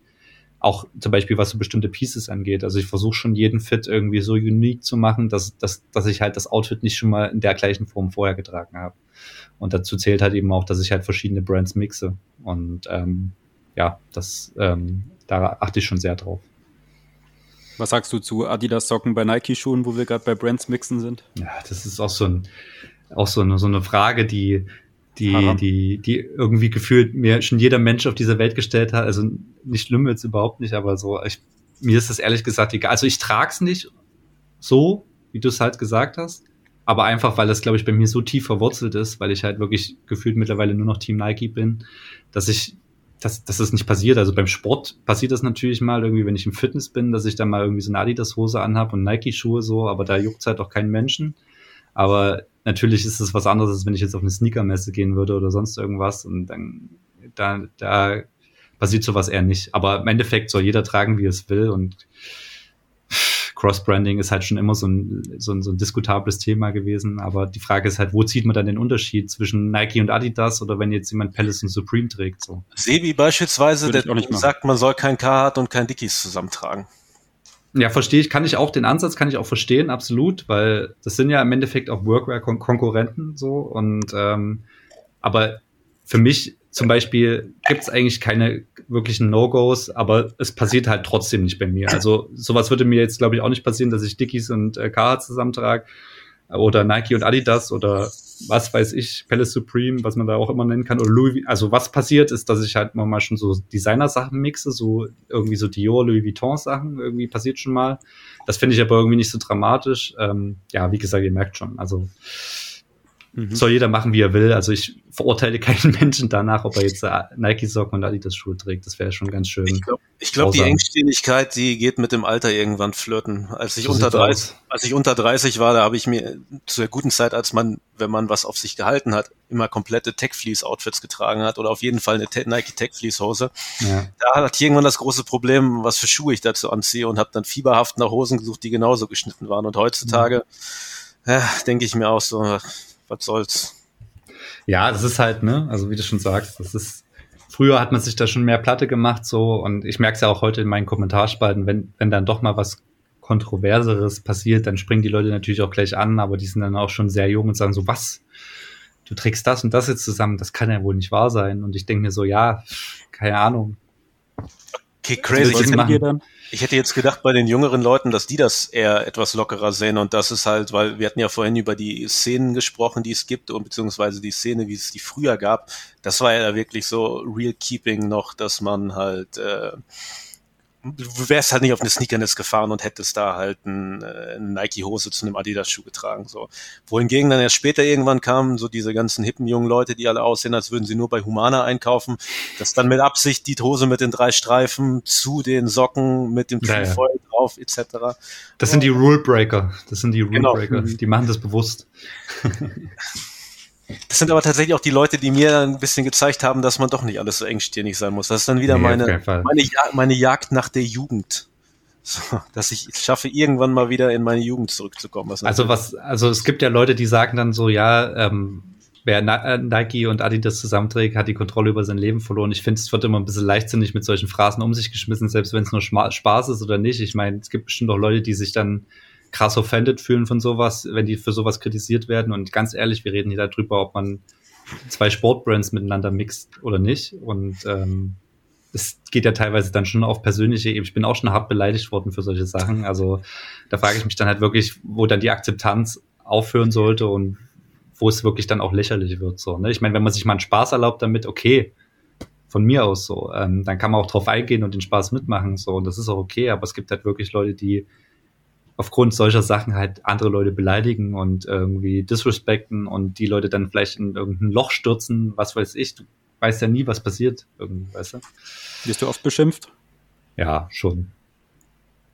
auch zum Beispiel was so bestimmte Pieces angeht. Also ich versuche schon jeden Fit irgendwie so unique zu machen, dass, dass, dass ich halt das Outfit nicht schon mal in der gleichen Form vorher getragen habe. Und dazu zählt halt eben auch, dass ich halt verschiedene Brands mixe. Und ähm, ja, das, ähm, da achte ich schon sehr drauf. Was sagst du zu Adidas Socken bei Nike Schuhen, wo wir gerade bei Brands mixen sind? Ja, das ist auch so ein, auch so eine, so eine Frage, die, die, die, die irgendwie gefühlt mir schon jeder Mensch auf dieser Welt gestellt hat. Also nicht schlimm jetzt überhaupt nicht, aber so, ich, mir ist das ehrlich gesagt egal. Also ich trag's nicht so, wie du es halt gesagt hast aber einfach, weil das, glaube ich, bei mir so tief verwurzelt ist, weil ich halt wirklich gefühlt mittlerweile nur noch Team Nike bin, dass ich, dass, dass das nicht passiert. Also beim Sport passiert das natürlich mal irgendwie, wenn ich im Fitness bin, dass ich dann mal irgendwie so eine Adidas-Hose anhab und Nike-Schuhe so, aber da juckt's halt auch keinen Menschen. Aber natürlich ist es was anderes, als wenn ich jetzt auf eine Sneaker-Messe gehen würde oder sonst irgendwas und dann, da, da passiert sowas eher nicht. Aber im Endeffekt soll jeder tragen, wie er es will und Cross-Branding ist halt schon immer so ein, so, ein, so ein diskutables Thema gewesen. Aber die Frage ist halt, wo zieht man dann den Unterschied zwischen Nike und Adidas oder wenn jetzt jemand Palace und Supreme trägt? So. Sebi beispielsweise, der sagt, man soll kein Carhartt und kein Dickies zusammentragen. Ja, verstehe ich, kann ich auch den Ansatz, kann ich auch verstehen, absolut, weil das sind ja im Endeffekt auch Workwear-Konkurrenten so und ähm, aber für mich zum Beispiel gibt es eigentlich keine wirklichen No-Gos, aber es passiert halt trotzdem nicht bei mir. Also sowas würde mir jetzt, glaube ich, auch nicht passieren, dass ich Dickies und äh, Carhartt zusammentrage oder Nike und Adidas oder was weiß ich, Palace Supreme, was man da auch immer nennen kann, oder Louis, also was passiert ist, dass ich halt mal schon so Designer-Sachen mixe, so irgendwie so Dior, Louis Vuitton-Sachen, irgendwie passiert schon mal. Das finde ich aber irgendwie nicht so dramatisch. Ähm, ja, wie gesagt, ihr merkt schon, also Mhm. Soll jeder machen, wie er will. Also ich verurteile [LAUGHS] keinen Menschen danach, ob er jetzt äh, Nike-Socken und Adidas-Schuhe trägt. Das wäre schon ganz schön. Ich glaube, glaub, die Engständigkeit, die geht mit dem Alter irgendwann flirten. Als ich, so unter 30, als ich unter 30 war, da habe ich mir zu der guten Zeit, als man, wenn man was auf sich gehalten hat, immer komplette Tech-Fleece-Outfits getragen hat oder auf jeden Fall eine Nike Tech-Fleece-Hose. Ja. Da hatte ich irgendwann das große Problem, was für Schuhe ich dazu anziehe und habe dann fieberhaft nach Hosen gesucht, die genauso geschnitten waren. Und heutzutage, mhm. ja, denke ich mir auch so, was soll's. Ja, das ist halt, ne, also wie du schon sagst, das ist, früher hat man sich da schon mehr Platte gemacht, so, und ich merke es ja auch heute in meinen Kommentarspalten, wenn, wenn dann doch mal was Kontroverseres passiert, dann springen die Leute natürlich auch gleich an, aber die sind dann auch schon sehr jung und sagen so, was? Du trägst das und das jetzt zusammen, das kann ja wohl nicht wahr sein. Und ich denke mir so, ja, keine Ahnung. Okay, crazy. Was machen. Dann? Ich hätte jetzt gedacht bei den jüngeren Leuten, dass die das eher etwas lockerer sehen und das ist halt, weil wir hatten ja vorhin über die Szenen gesprochen, die es gibt und beziehungsweise die Szene, wie es die früher gab. Das war ja wirklich so Real Keeping noch, dass man halt äh, du wärst halt nicht auf eine Sneakernetz gefahren und hättest da halt ein, äh, eine Nike-Hose zu einem Adidas-Schuh getragen. So. Wohingegen dann erst später irgendwann kamen so diese ganzen hippen jungen Leute, die alle aussehen, als würden sie nur bei Humana einkaufen, dass dann mit Absicht die Hose mit den drei Streifen zu den Socken mit dem ja, Trefoil ja. drauf etc. Das sind die Rule Breaker. Das sind die Rule genau. Breaker. Die machen das bewusst. [LAUGHS] Das sind aber tatsächlich auch die Leute, die mir ein bisschen gezeigt haben, dass man doch nicht alles so engstirnig sein muss. Das ist dann wieder nee, meine, meine, meine Jagd nach der Jugend. So, dass ich schaffe, irgendwann mal wieder in meine Jugend zurückzukommen. Was also was, also es gibt ja Leute, die sagen dann so, ja, ähm, wer äh, Nike und Adidas zusammenträgt, hat die Kontrolle über sein Leben verloren. Ich finde, es wird immer ein bisschen leichtsinnig mit solchen Phrasen um sich geschmissen, selbst wenn es nur Spaß ist oder nicht. Ich meine, es gibt bestimmt auch Leute, die sich dann krass offended fühlen von sowas, wenn die für sowas kritisiert werden. Und ganz ehrlich, wir reden hier darüber, ob man zwei Sportbrands miteinander mixt oder nicht. Und ähm, es geht ja teilweise dann schon auf persönliche Ebene. Ich bin auch schon hart beleidigt worden für solche Sachen. Also da frage ich mich dann halt wirklich, wo dann die Akzeptanz aufhören sollte und wo es wirklich dann auch lächerlich wird. So, ne? Ich meine, wenn man sich mal einen Spaß erlaubt damit, okay, von mir aus so, ähm, dann kann man auch drauf eingehen und den Spaß mitmachen. So, und das ist auch okay, aber es gibt halt wirklich Leute, die aufgrund solcher Sachen halt andere Leute beleidigen und irgendwie disrespekten und die Leute dann vielleicht in irgendein Loch stürzen, was weiß ich. Du weißt ja nie, was passiert, irgendwie, weißt du? Wirst du oft beschimpft? Ja, schon.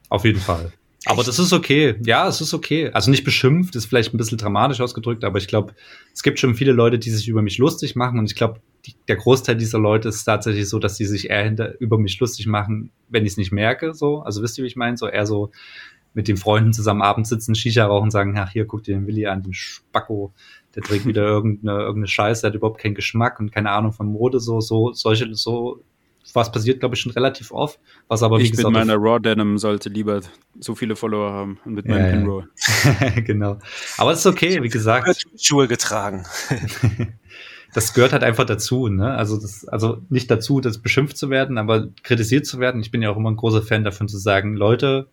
Auf jeden Fall. Aber das ist okay. Ja, es ist okay. Also nicht beschimpft, ist vielleicht ein bisschen dramatisch ausgedrückt, aber ich glaube, es gibt schon viele Leute, die sich über mich lustig machen und ich glaube, der Großteil dieser Leute ist tatsächlich so, dass sie sich eher hinter, über mich lustig machen, wenn ich es nicht merke, so. Also wisst ihr, wie ich meine? So eher so, mit den Freunden zusammen abends sitzen, Shisha rauchen, sagen, ach hier, guck dir den Willi an, den Spacko, der trägt wieder irgendeine, irgendeine Scheiße, der hat überhaupt keinen Geschmack und keine Ahnung von Mode, so, so, solche, so, was passiert, glaube ich, schon relativ oft. Was aber, wie ich gesagt, mit meiner Raw Denim sollte lieber so viele Follower haben und mit meinem ja, Pinroll. [LAUGHS] genau. Aber es ist okay, wie gesagt. Schuhe getragen. [LAUGHS] das gehört halt einfach dazu, ne? Also das, also nicht dazu, das beschimpft zu werden, aber kritisiert zu werden. Ich bin ja auch immer ein großer Fan davon zu sagen, Leute,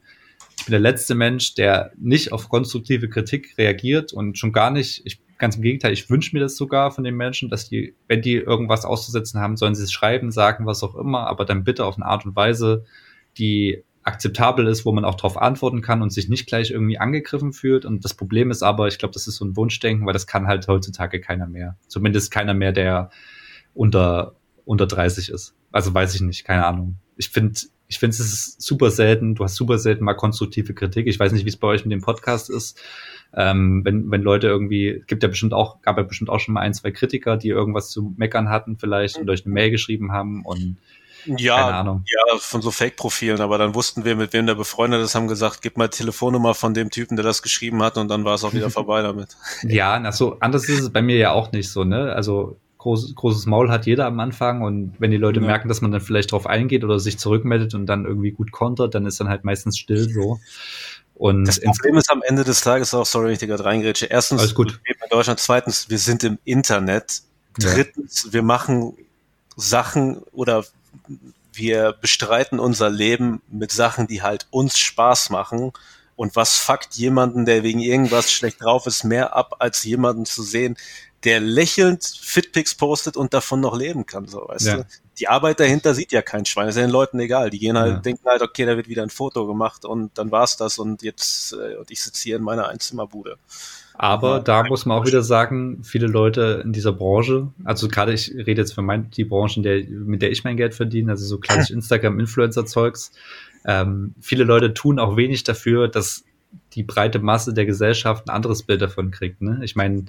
ich bin der letzte Mensch, der nicht auf konstruktive Kritik reagiert und schon gar nicht, ich, ganz im Gegenteil, ich wünsche mir das sogar von den Menschen, dass die, wenn die irgendwas auszusetzen haben, sollen sie es schreiben, sagen, was auch immer, aber dann bitte auf eine Art und Weise, die akzeptabel ist, wo man auch darauf antworten kann und sich nicht gleich irgendwie angegriffen fühlt. Und das Problem ist aber, ich glaube, das ist so ein Wunschdenken, weil das kann halt heutzutage keiner mehr. Zumindest keiner mehr, der unter, unter 30 ist. Also weiß ich nicht, keine Ahnung. Ich finde, ich finde, es ist super selten, du hast super selten mal konstruktive Kritik. Ich weiß nicht, wie es bei euch mit dem Podcast ist. Ähm, wenn, wenn Leute irgendwie, gibt ja bestimmt auch, gab ja bestimmt auch schon mal ein, zwei Kritiker, die irgendwas zu meckern hatten vielleicht und euch eine Mail geschrieben haben und ja, keine Ahnung. ja, von so Fake-Profilen, aber dann wussten wir, mit wem der befreundet ist, haben gesagt, gib mal Telefonnummer von dem Typen, der das geschrieben hat und dann war es auch wieder [LAUGHS] vorbei damit. Ja, na so, anders ist es bei mir ja auch nicht so, ne? Also groß, großes Maul hat jeder am Anfang und wenn die Leute Ja. merken, dass man dann vielleicht drauf eingeht oder sich zurückmeldet und dann irgendwie gut kontert, dann ist dann halt meistens still so. Und Das Problem ist am Ende des Tages auch, sorry, wenn ich dir gerade reingrätsche. Erstens, Alles gut. wir leben in Deutschland. Zweitens, wir sind im Internet. Ja. Drittens, wir machen Sachen oder wir bestreiten unser Leben mit Sachen, die halt uns Spaß machen. Und was fuckt jemanden, der wegen irgendwas schlecht drauf ist, mehr ab, als jemanden zu sehen, der lächelnd Fitpics postet und davon noch leben kann, so, weißt Ja. du? Die Arbeit dahinter sieht ja kein Schwein. Das ist ja den Leuten egal. Die gehen halt, Ja. denken halt, okay, da wird wieder ein Foto gemacht und dann war's das und jetzt, äh, und ich sitze hier in meiner Einzimmerbude. Aber da muss man auch wieder sagen, viele Leute in dieser Branche, also gerade ich rede jetzt für mein, die Branche, der, mit der ich mein Geld verdiene, also so klassisch [LAUGHS] Instagram-Influencer-Zeugs, ähm, viele Leute tun auch wenig dafür, dass die breite Masse der Gesellschaft ein anderes Bild davon kriegt. Ne? Ich meine,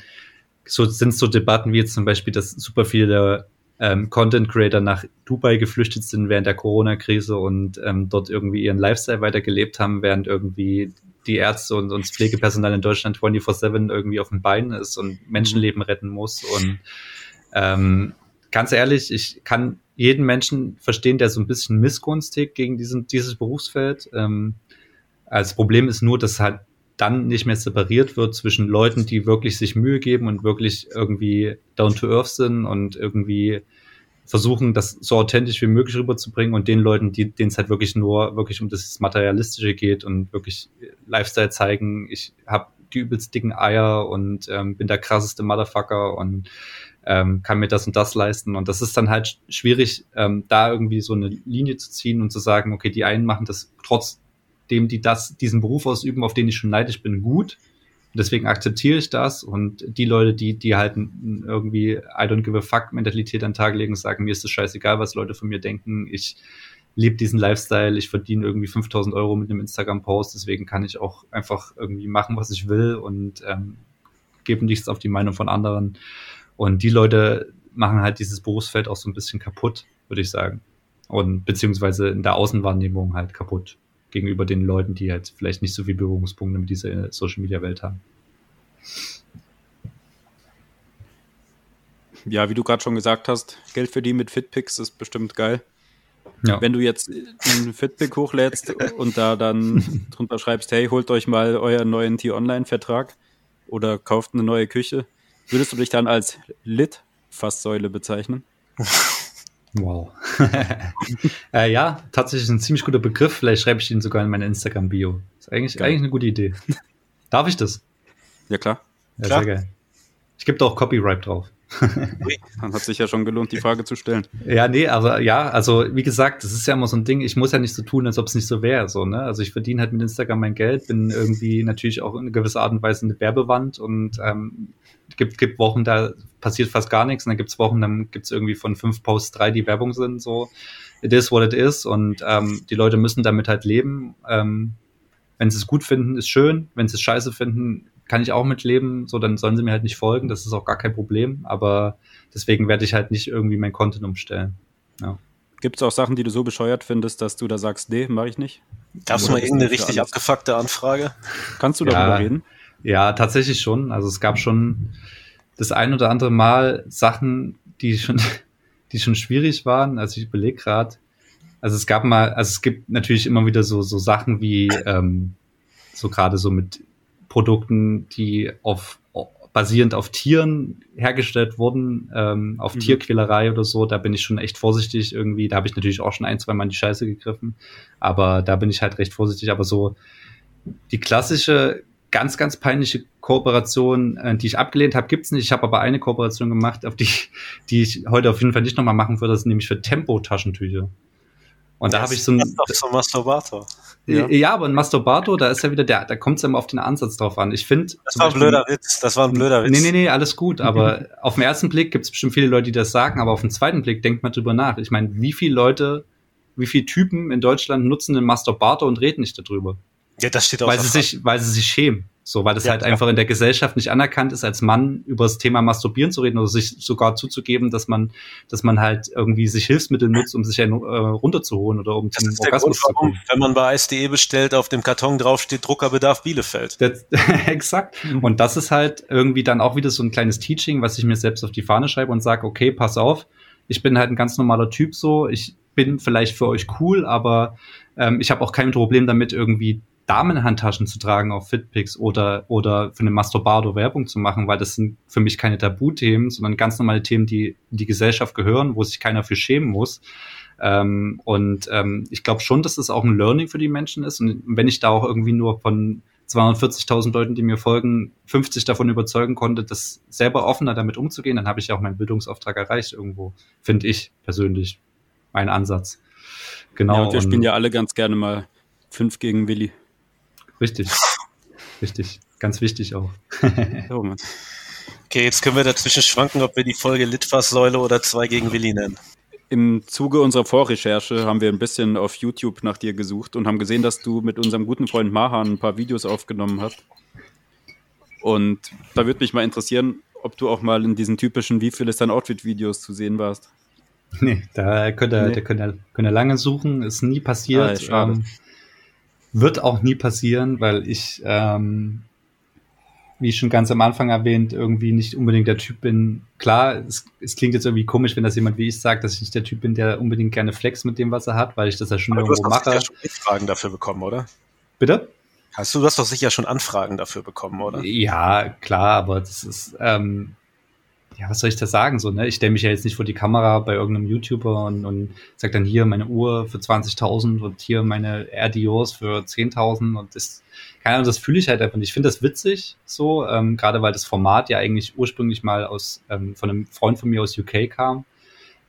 so sind so Debatten wie jetzt zum Beispiel, dass super viele ähm, Content Creator nach Dubai geflüchtet sind während der Corona-Krise und ähm, dort irgendwie ihren Lifestyle weitergelebt haben, während irgendwie die Ärzte und, und das Pflegepersonal in Deutschland 24-7 irgendwie auf dem Bein ist und Menschenleben retten muss. Und ähm, ganz ehrlich, ich kann jeden Menschen verstehen, der so ein bisschen Missgunst hegt gegen diesen, dieses Berufsfeld. Ähm, das Problem ist nur, dass halt dann nicht mehr separiert wird zwischen Leuten, die wirklich sich Mühe geben und wirklich irgendwie down to earth sind und irgendwie versuchen, das so authentisch wie möglich rüberzubringen und den Leuten, denen es halt wirklich nur wirklich um das Materialistische geht und wirklich Lifestyle zeigen, ich habe die übelst dicken Eier und ähm, bin der krasseste Motherfucker und ähm, kann mir das und das leisten. Und das ist dann halt schwierig, ähm, da irgendwie so eine Linie zu ziehen und zu sagen, okay, die einen machen das trotzdem, die das, diesen Beruf ausüben, auf den ich schon neidisch bin, gut. Deswegen akzeptiere ich das. Und die Leute, die, die halt irgendwie I don't give a fuck Mentalität an den Tag legen, sagen, mir ist es scheißegal, was Leute von mir denken. Ich lebe diesen Lifestyle, ich verdiene irgendwie 5000 Euro mit einem Instagram-Post, deswegen kann ich auch einfach irgendwie machen, was ich will und ähm, gebe nichts auf die Meinung von anderen. Und die Leute machen halt dieses Berufsfeld auch so ein bisschen kaputt, würde ich sagen. Und beziehungsweise in der Außenwahrnehmung halt kaputt gegenüber den Leuten, die halt vielleicht nicht so viel Berührungspunkte mit dieser Social Media Welt haben. Ja, wie du gerade schon gesagt hast, Geld verdienen mit Fitpics ist bestimmt geil. Ja. Wenn du jetzt einen Fitpic hochlädst und da dann [LAUGHS] drunter schreibst, hey, holt euch mal euren neuen T-Online-Vertrag oder kauft eine neue Küche, würdest du dich dann als Lit-Fasssäule bezeichnen? [LAUGHS] Wow. [LAUGHS] äh, ja, tatsächlich ein ziemlich guter Begriff. Vielleicht schreibe ich ihn sogar in meine Instagram-Bio. Ist eigentlich, Geil. eigentlich eine gute Idee. Darf ich das? Ja, klar. Ja, Klar. sehr geil. Ich gebe da auch Copyright drauf. [LAUGHS] Dann hat sich ja schon gelohnt, die Frage zu stellen. Ja, nee, aber ja, also wie gesagt, das ist ja immer so ein Ding, ich muss ja nicht so tun, als ob es nicht so wäre. So, ne? Also ich verdiene halt mit Instagram mein Geld, bin irgendwie natürlich auch in gewisser Art und Weise eine Werbewand und ähm, gibt, gibt Wochen, da passiert fast gar nichts und dann gibt's Wochen, dann gibt's irgendwie von fünf Posts drei, die Werbung sind. So, it is what it is und ähm, die Leute müssen damit halt leben. Ähm, wenn sie es gut finden, ist schön. Wenn sie es scheiße finden, kann ich auch mitleben. So, dann sollen sie mir halt nicht folgen. Das ist auch gar kein Problem. Aber deswegen werde ich halt nicht irgendwie mein Content umstellen. Gibt es auch Sachen, die du so bescheuert findest, dass du da sagst, nee, mache ich nicht? Gab es Oder mal irgendeine du richtig alles? abgefuckte Anfrage? Kannst du Ja. darüber reden? Ja, tatsächlich schon. Also es gab schon das ein oder andere Mal Sachen, die schon, [LAUGHS] die schon schwierig waren. Also ich überlege gerade. Also es gab mal, also es gibt natürlich immer wieder so, so Sachen wie ähm, so gerade so mit Produkten, die auf basierend auf Tieren hergestellt wurden, ähm, auf Mhm. Tierquälerei oder so, da bin ich schon echt vorsichtig irgendwie. Da habe ich natürlich auch schon ein, zwei Mal in die Scheiße gegriffen, aber da bin ich halt recht vorsichtig. Aber so die klassische, ganz, ganz peinliche Kooperation, äh, die ich abgelehnt habe, gibt's nicht. Ich habe aber eine Kooperation gemacht, auf die, die ich heute auf jeden Fall nicht nochmal machen würde, das ist nämlich für Tempo-Taschentücher. Und da habe ich so ein, Das ist doch so ein Masturbator. Ja. ja, aber ein Masturbator, da ist ja wieder der, da kommt es ja immer auf den Ansatz drauf an. Ich finde. Das war ein blöder Witz. Das war ein blöder Witz. Nee, nee, nee, alles gut. Aber auf den ersten Blick gibt es bestimmt viele Leute, die das sagen, aber auf den zweiten Blick denkt man drüber nach. Ich meine, wie viele Leute, wie viele Typen in Deutschland nutzen einen Masturbator und reden nicht darüber? Ja, das steht auf Weil sie sich, weil sie sich schämen. So, weil das ja, halt einfach in der Gesellschaft nicht anerkannt ist, als Mann über das Thema Masturbieren zu reden oder sich sogar zuzugeben, dass man, dass man halt irgendwie sich Hilfsmittel nutzt, um sich einen äh, runterzuholen oder um das zum Orgasmus Grund, warum. Wenn man bei ISDE bestellt, auf dem Karton draufsteht Druckerbedarf Bielefeld. Das, [LAUGHS] exakt. Und das ist halt irgendwie dann auch wieder so ein kleines Teaching, was ich mir selbst auf die Fahne schreibe und sage, okay, pass auf, ich bin halt ein ganz normaler Typ so, ich bin vielleicht für euch cool, aber ähm, ich habe auch kein Problem damit, irgendwie Damenhandtaschen zu tragen auf Fitpics oder, oder für eine Masturbado Werbung zu machen, weil das sind für mich keine Tabuthemen, sondern ganz normale Themen, die in die Gesellschaft gehören, wo sich keiner für schämen muss. Ähm, und ähm, ich glaube schon, dass das auch ein Learning für die Menschen ist. Und wenn ich da auch irgendwie nur von 240.000 Leuten, die mir folgen, 50 davon überzeugen konnte, das selber offener damit umzugehen, dann habe ich ja auch meinen Bildungsauftrag erreicht irgendwo, finde ich persönlich, mein Ansatz. Genau. Ja, und wir spielen ja alle ganz gerne mal fünf gegen Willi. Richtig. Richtig. Ganz wichtig auch. okay, jetzt können wir dazwischen schwanken, ob wir die Folge Litfaßsäule oder zwei gegen Willi nennen. Im Zuge unserer Vorrecherche haben wir ein bisschen auf YouTube nach dir gesucht und haben gesehen, dass du mit unserem guten Freund Mahan ein paar Videos aufgenommen hast. Und da würde mich mal interessieren, ob du auch mal in diesen typischen Wie viel ist dein Outfit-Videos zu sehen warst. Nee, da könnt ihr, nee. da könnt ihr, könnt ihr lange suchen, ist nie passiert. Ah, ähm, wird auch nie passieren, weil ich, ähm, wie schon ganz am Anfang erwähnt, irgendwie nicht unbedingt der Typ bin. Klar, es, es klingt jetzt irgendwie komisch, wenn das jemand wie ich sagt, dass ich nicht der Typ bin, der unbedingt gerne flex mit dem, was er hat, weil ich das ja schon Aber irgendwo mache. Du hast doch sicher schon Anfragen dafür bekommen, oder? Bitte? Hast du, du hast doch sicher schon Anfragen dafür bekommen, oder? Ja, klar, aber das ist, ähm, ja, was soll ich da sagen? So, ne? Ich stelle mich ja jetzt nicht vor die Kamera bei irgendeinem YouTuber und, und sag dann hier meine Uhr für 20.000 und hier meine RDOs für 10.000 und das, keine Ahnung, das fühle ich halt einfach nicht. Ich finde das witzig, so, ähm, gerade weil das Format ja eigentlich ursprünglich mal aus, ähm, von einem Freund von mir aus UK kam.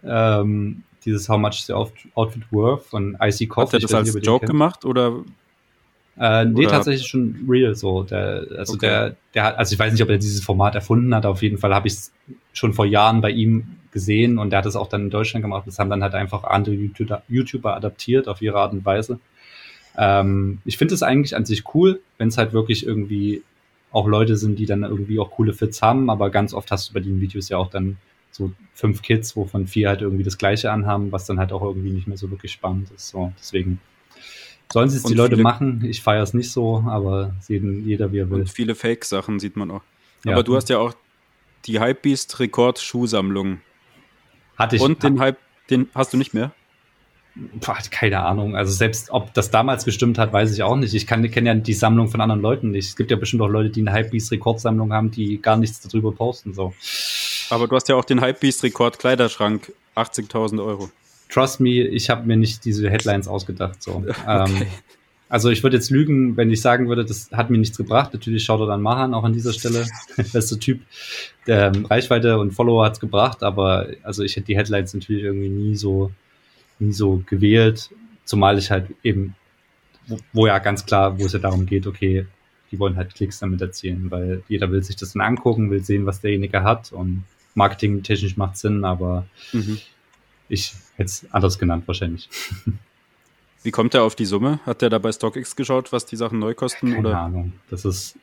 Ähm, dieses How Much the Outfit Worth von IC Coffee. Hat er das als Joke gemacht oder äh, nee, Oder? tatsächlich schon real so. Der, also okay. der, der hat, also ich weiß nicht, ob er dieses Format erfunden hat, auf jeden Fall habe ich es schon vor Jahren bei ihm gesehen und der hat es auch dann in Deutschland gemacht. Das haben dann halt einfach andere YouTuber, YouTuber adaptiert auf ihre Art und Weise. Ähm, ich finde es eigentlich an sich cool, wenn es halt wirklich irgendwie auch Leute sind, die dann irgendwie auch coole Fits haben, aber ganz oft hast du bei den Videos ja auch dann so fünf Kids, wovon vier halt irgendwie das gleiche anhaben, was dann halt auch irgendwie nicht mehr so wirklich spannend ist. So, deswegen Sollen sie es die Leute machen? Ich feiere es nicht so, aber sehen jeder, wie er will. Und viele Fake-Sachen sieht man auch. Ja. Aber du hast ja auch die Hypebeast Rekord Schuhsammlung. Hatte ich. Und den Hype, den hast du nicht mehr? Boah, keine Ahnung. Also selbst ob das damals gestimmt hat, weiß ich auch nicht. Ich kenne ja die Sammlung von anderen Leuten nicht. Es gibt ja bestimmt auch Leute, die eine Hypebeast Rekordsammlung haben, die gar nichts darüber posten. So. Aber du hast ja auch den Hypebeast Rekord Kleiderschrank, 80.000 Euro trust me, ich habe mir nicht diese Headlines ausgedacht. So. [LAUGHS] Okay. Ähm, also ich würde jetzt lügen, wenn ich sagen würde, das hat mir nichts gebracht. Natürlich schaut er dann Mahan auch an dieser Stelle. [LAUGHS] Bester Typ. Der ähm, Reichweite und Follower hat's gebracht, aber also ich hätte die Headlines natürlich irgendwie nie so, nie so gewählt. Zumal ich halt eben, wo, wo ja ganz klar, wo es ja darum geht, okay, die wollen halt Klicks damit erzielen, weil jeder will sich das dann angucken, will sehen, was derjenige hat und marketingtechnisch macht Sinn, aber mhm. ich hätte es anders genannt wahrscheinlich. Wie kommt er auf die Summe? Hat er da bei StockX geschaut, was die Sachen neu kosten? Keine oder? Ahnung. Das ist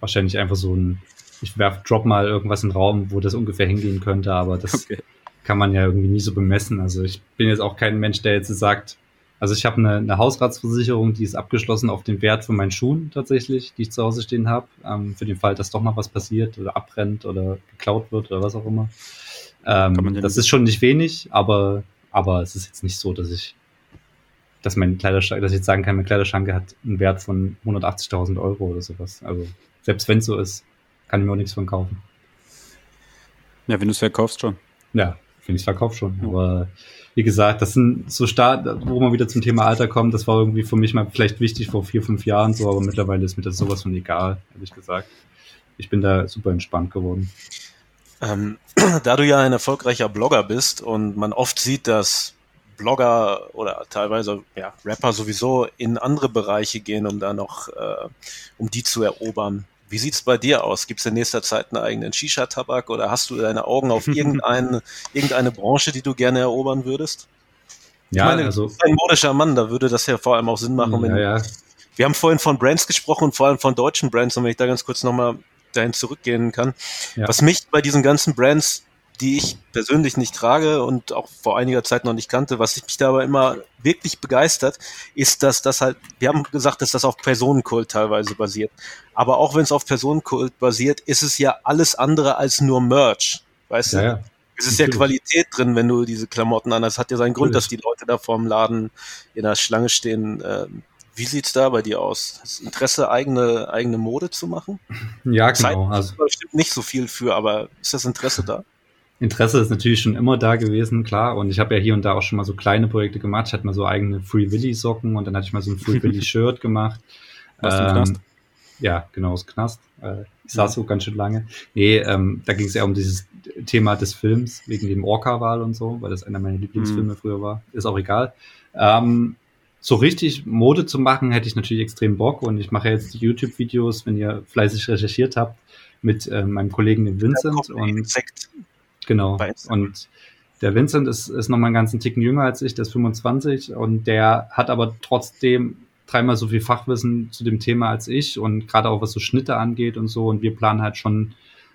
wahrscheinlich einfach so ein, ich werf, drop mal irgendwas in den Raum, wo das ungefähr hingehen könnte, aber das okay. kann man ja irgendwie nie so bemessen. Also ich bin jetzt auch kein Mensch, der jetzt sagt, also ich habe eine, eine Hausratsversicherung, die ist abgeschlossen auf den Wert von meinen Schuhen tatsächlich, die ich zu Hause stehen habe, ähm, für den Fall, dass doch mal was passiert oder abbrennt oder geklaut wird oder was auch immer. Ähm, das ist schon nicht wenig, aber aber es ist jetzt nicht so, dass ich, dass mein Kleiderschrank, dass ich jetzt sagen kann, mein Kleiderschrank hat einen Wert von 180.000 Euro oder sowas. Also selbst wenn es so ist, kann ich mir auch nichts von kaufen. Ja, wenn du es verkaufst schon. Ja, wenn ich es verkaufe schon. Ja. Aber wie gesagt, das sind so Start, wo man wieder zum Thema Alter kommt, das war irgendwie für mich mal vielleicht wichtig vor vier, fünf Jahren so, aber mittlerweile ist mir das sowas von egal, ehrlich gesagt. Ich bin da super entspannt geworden. Ähm, [CLEARS THROAT] da du ja ein erfolgreicher Blogger bist und man oft sieht, dass Blogger oder teilweise ja, Rapper sowieso in andere Bereiche gehen, um da noch, äh, um die zu erobern. Wie sieht's bei dir aus? Gibt es in nächster Zeit einen eigenen Shisha-Tabak oder hast du deine Augen auf irgendeine, [LAUGHS] irgendeine Branche, die du gerne erobern würdest? Ja, ich meine, also, ein modischer Mann, da würde das ja vor allem auch Sinn machen, wenn ja, ja. Wir haben vorhin von Brands gesprochen und vor allem von deutschen Brands, und wenn ich da ganz kurz nochmal dahin zurückgehen kann. Ja. Was mich bei diesen ganzen Brands, die ich persönlich nicht trage und auch vor einiger Zeit noch nicht kannte, was mich da aber immer wirklich begeistert, ist, dass das halt, wir haben gesagt, dass das auf Personenkult teilweise basiert. Aber auch wenn es auf Personenkult basiert, ist es ja alles andere als nur Merch. Weißt ja, du? Ja. Es ist ja Qualität drin, wenn du diese Klamotten an. Das hat ja seinen Grund, dass die Leute da vorm Laden in der Schlange stehen. Ähm, wie sieht's da bei dir aus? Hast du Interesse, eigene, eigene Mode zu machen? Ja, genau. Zeit also bestimmt nicht so viel für, aber ist das Interesse da? Interesse ist natürlich schon immer da gewesen, klar. Und ich habe ja hier und da auch schon mal so kleine Projekte gemacht. Ich hatte mal so eigene Free Willy Socken und dann hatte ich mal so ein Free Willy [LAUGHS] Shirt gemacht. Was ähm, Knast? Ja, genau, das Knast. Äh, ich saß so ganz schön lange. Nee, ähm, da ging es ja um dieses Thema des Films, wegen dem Orca-Wahl und so, weil das einer meiner Lieblingsfilme mhm. früher war. Ist auch egal. Ähm, so richtig Mode zu machen, hätte ich natürlich extrem Bock. Und ich mache jetzt die YouTube-Videos, wenn ihr fleißig recherchiert habt, mit äh, meinem Kollegen Vincent. und genau. Und der Vincent ist, ist noch mal einen ganzen Ticken jünger als ich, der ist 25 und der hat aber trotzdem dreimal so viel Fachwissen zu dem Thema als ich und gerade auch was so Schnitte angeht und so. Und wir planen halt schon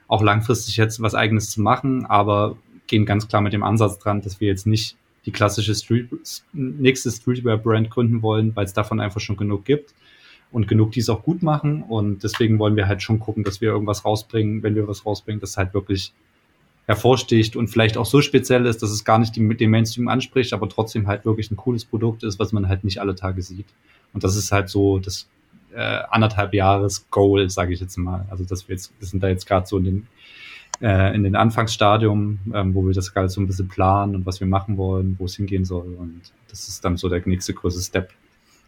auch langfristig jetzt was eigenes zu machen, aber gehen ganz klar mit dem Ansatz dran, dass wir jetzt nicht die klassische Street, nächste Streetwear-Brand gründen wollen, weil es davon einfach schon genug gibt und genug, die es auch gut machen. Und deswegen wollen wir halt schon gucken, dass wir irgendwas rausbringen, wenn wir was rausbringen, das halt wirklich hervorsticht und vielleicht auch so speziell ist, dass es gar nicht die, den Mainstream anspricht, aber trotzdem halt wirklich ein cooles Produkt ist, was man halt nicht alle Tage sieht. Und das ist halt so das äh, anderthalb Jahres Goal, sage ich jetzt mal. Also dass wir jetzt, wir sind da jetzt gerade so in den äh, in den Anfangsstadium, ähm, wo wir das gerade so ein bisschen planen und was wir machen wollen, wo es hingehen soll. Und das ist dann so der nächste große Step.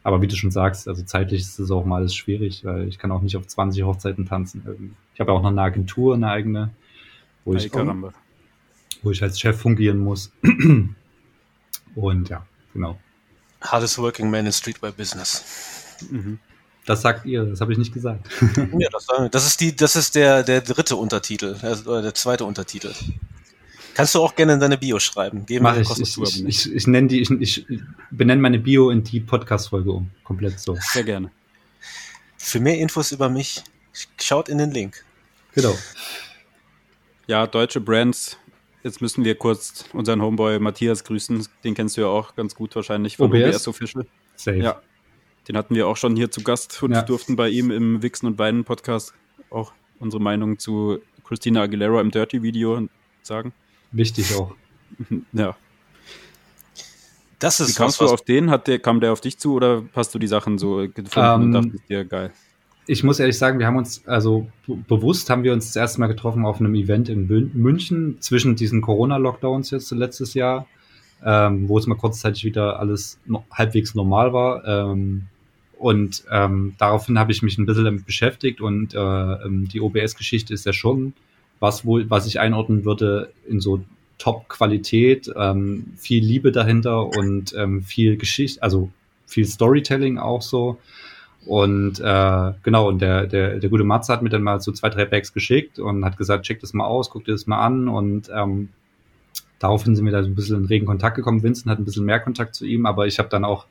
Aber wie du schon sagst, also zeitlich ist es auch mal alles schwierig, weil ich kann auch nicht auf 20 Hochzeiten tanzen. Irgendwie. Ich habe ja auch noch eine Agentur, eine eigene, wo ich, wo ich als Chef fungieren muss. Und ja, genau. Hardest working man in Streetwear Business. Mhm. Das sagt ihr, das habe ich nicht gesagt. [LAUGHS] ja, das, das, ist die, das ist der, der dritte Untertitel, oder der zweite Untertitel. Kannst du auch gerne in deine Bio schreiben. Geben Mach ich. Ich, ich, ich, ich, nenne die, ich, ich benenne meine Bio in die Podcast-Folge um. Komplett so. Sehr gerne. Für mehr Infos über mich, schaut in den Link. Genau. Ja, deutsche Brands. Jetzt müssen wir kurz unseren Homeboy Matthias grüßen. Den kennst du ja auch ganz gut wahrscheinlich von OBS, OBS Official. Safe. Ja, den hatten wir auch schon hier zu Gast und ja. durften bei ihm im Wichsen und Weinen Podcast auch unsere Meinung zu Christina Aguilera im Dirty Video sagen. Wichtig auch. [LAUGHS] ja. Das ist Wie kamst was, du auf den? Hat der, kam der auf dich zu oder hast du die Sachen so gefunden ähm, und dachtest dir, geil? Ich muss ehrlich sagen, wir haben uns, also bewusst haben wir uns das erste Mal getroffen auf einem Event in München zwischen diesen Corona-Lockdowns jetzt letztes Jahr, ähm, wo es mal kurzzeitig wieder alles no halbwegs normal war. Ähm, und ähm, daraufhin habe ich mich ein bisschen damit beschäftigt und äh, ähm, die OBS-Geschichte ist ja schon was wohl, was ich einordnen würde in so Top-Qualität, ähm, viel Liebe dahinter und ähm, viel Geschichte, also viel Storytelling auch so. Und äh, genau, und der, der, der gute Matze hat mir dann mal so zwei, drei Bags geschickt und hat gesagt, check das mal aus, guck dir das mal an. Und ähm, daraufhin sind wir da so ein bisschen in regen Kontakt gekommen. Vincent hat ein bisschen mehr Kontakt zu ihm, aber ich habe dann auch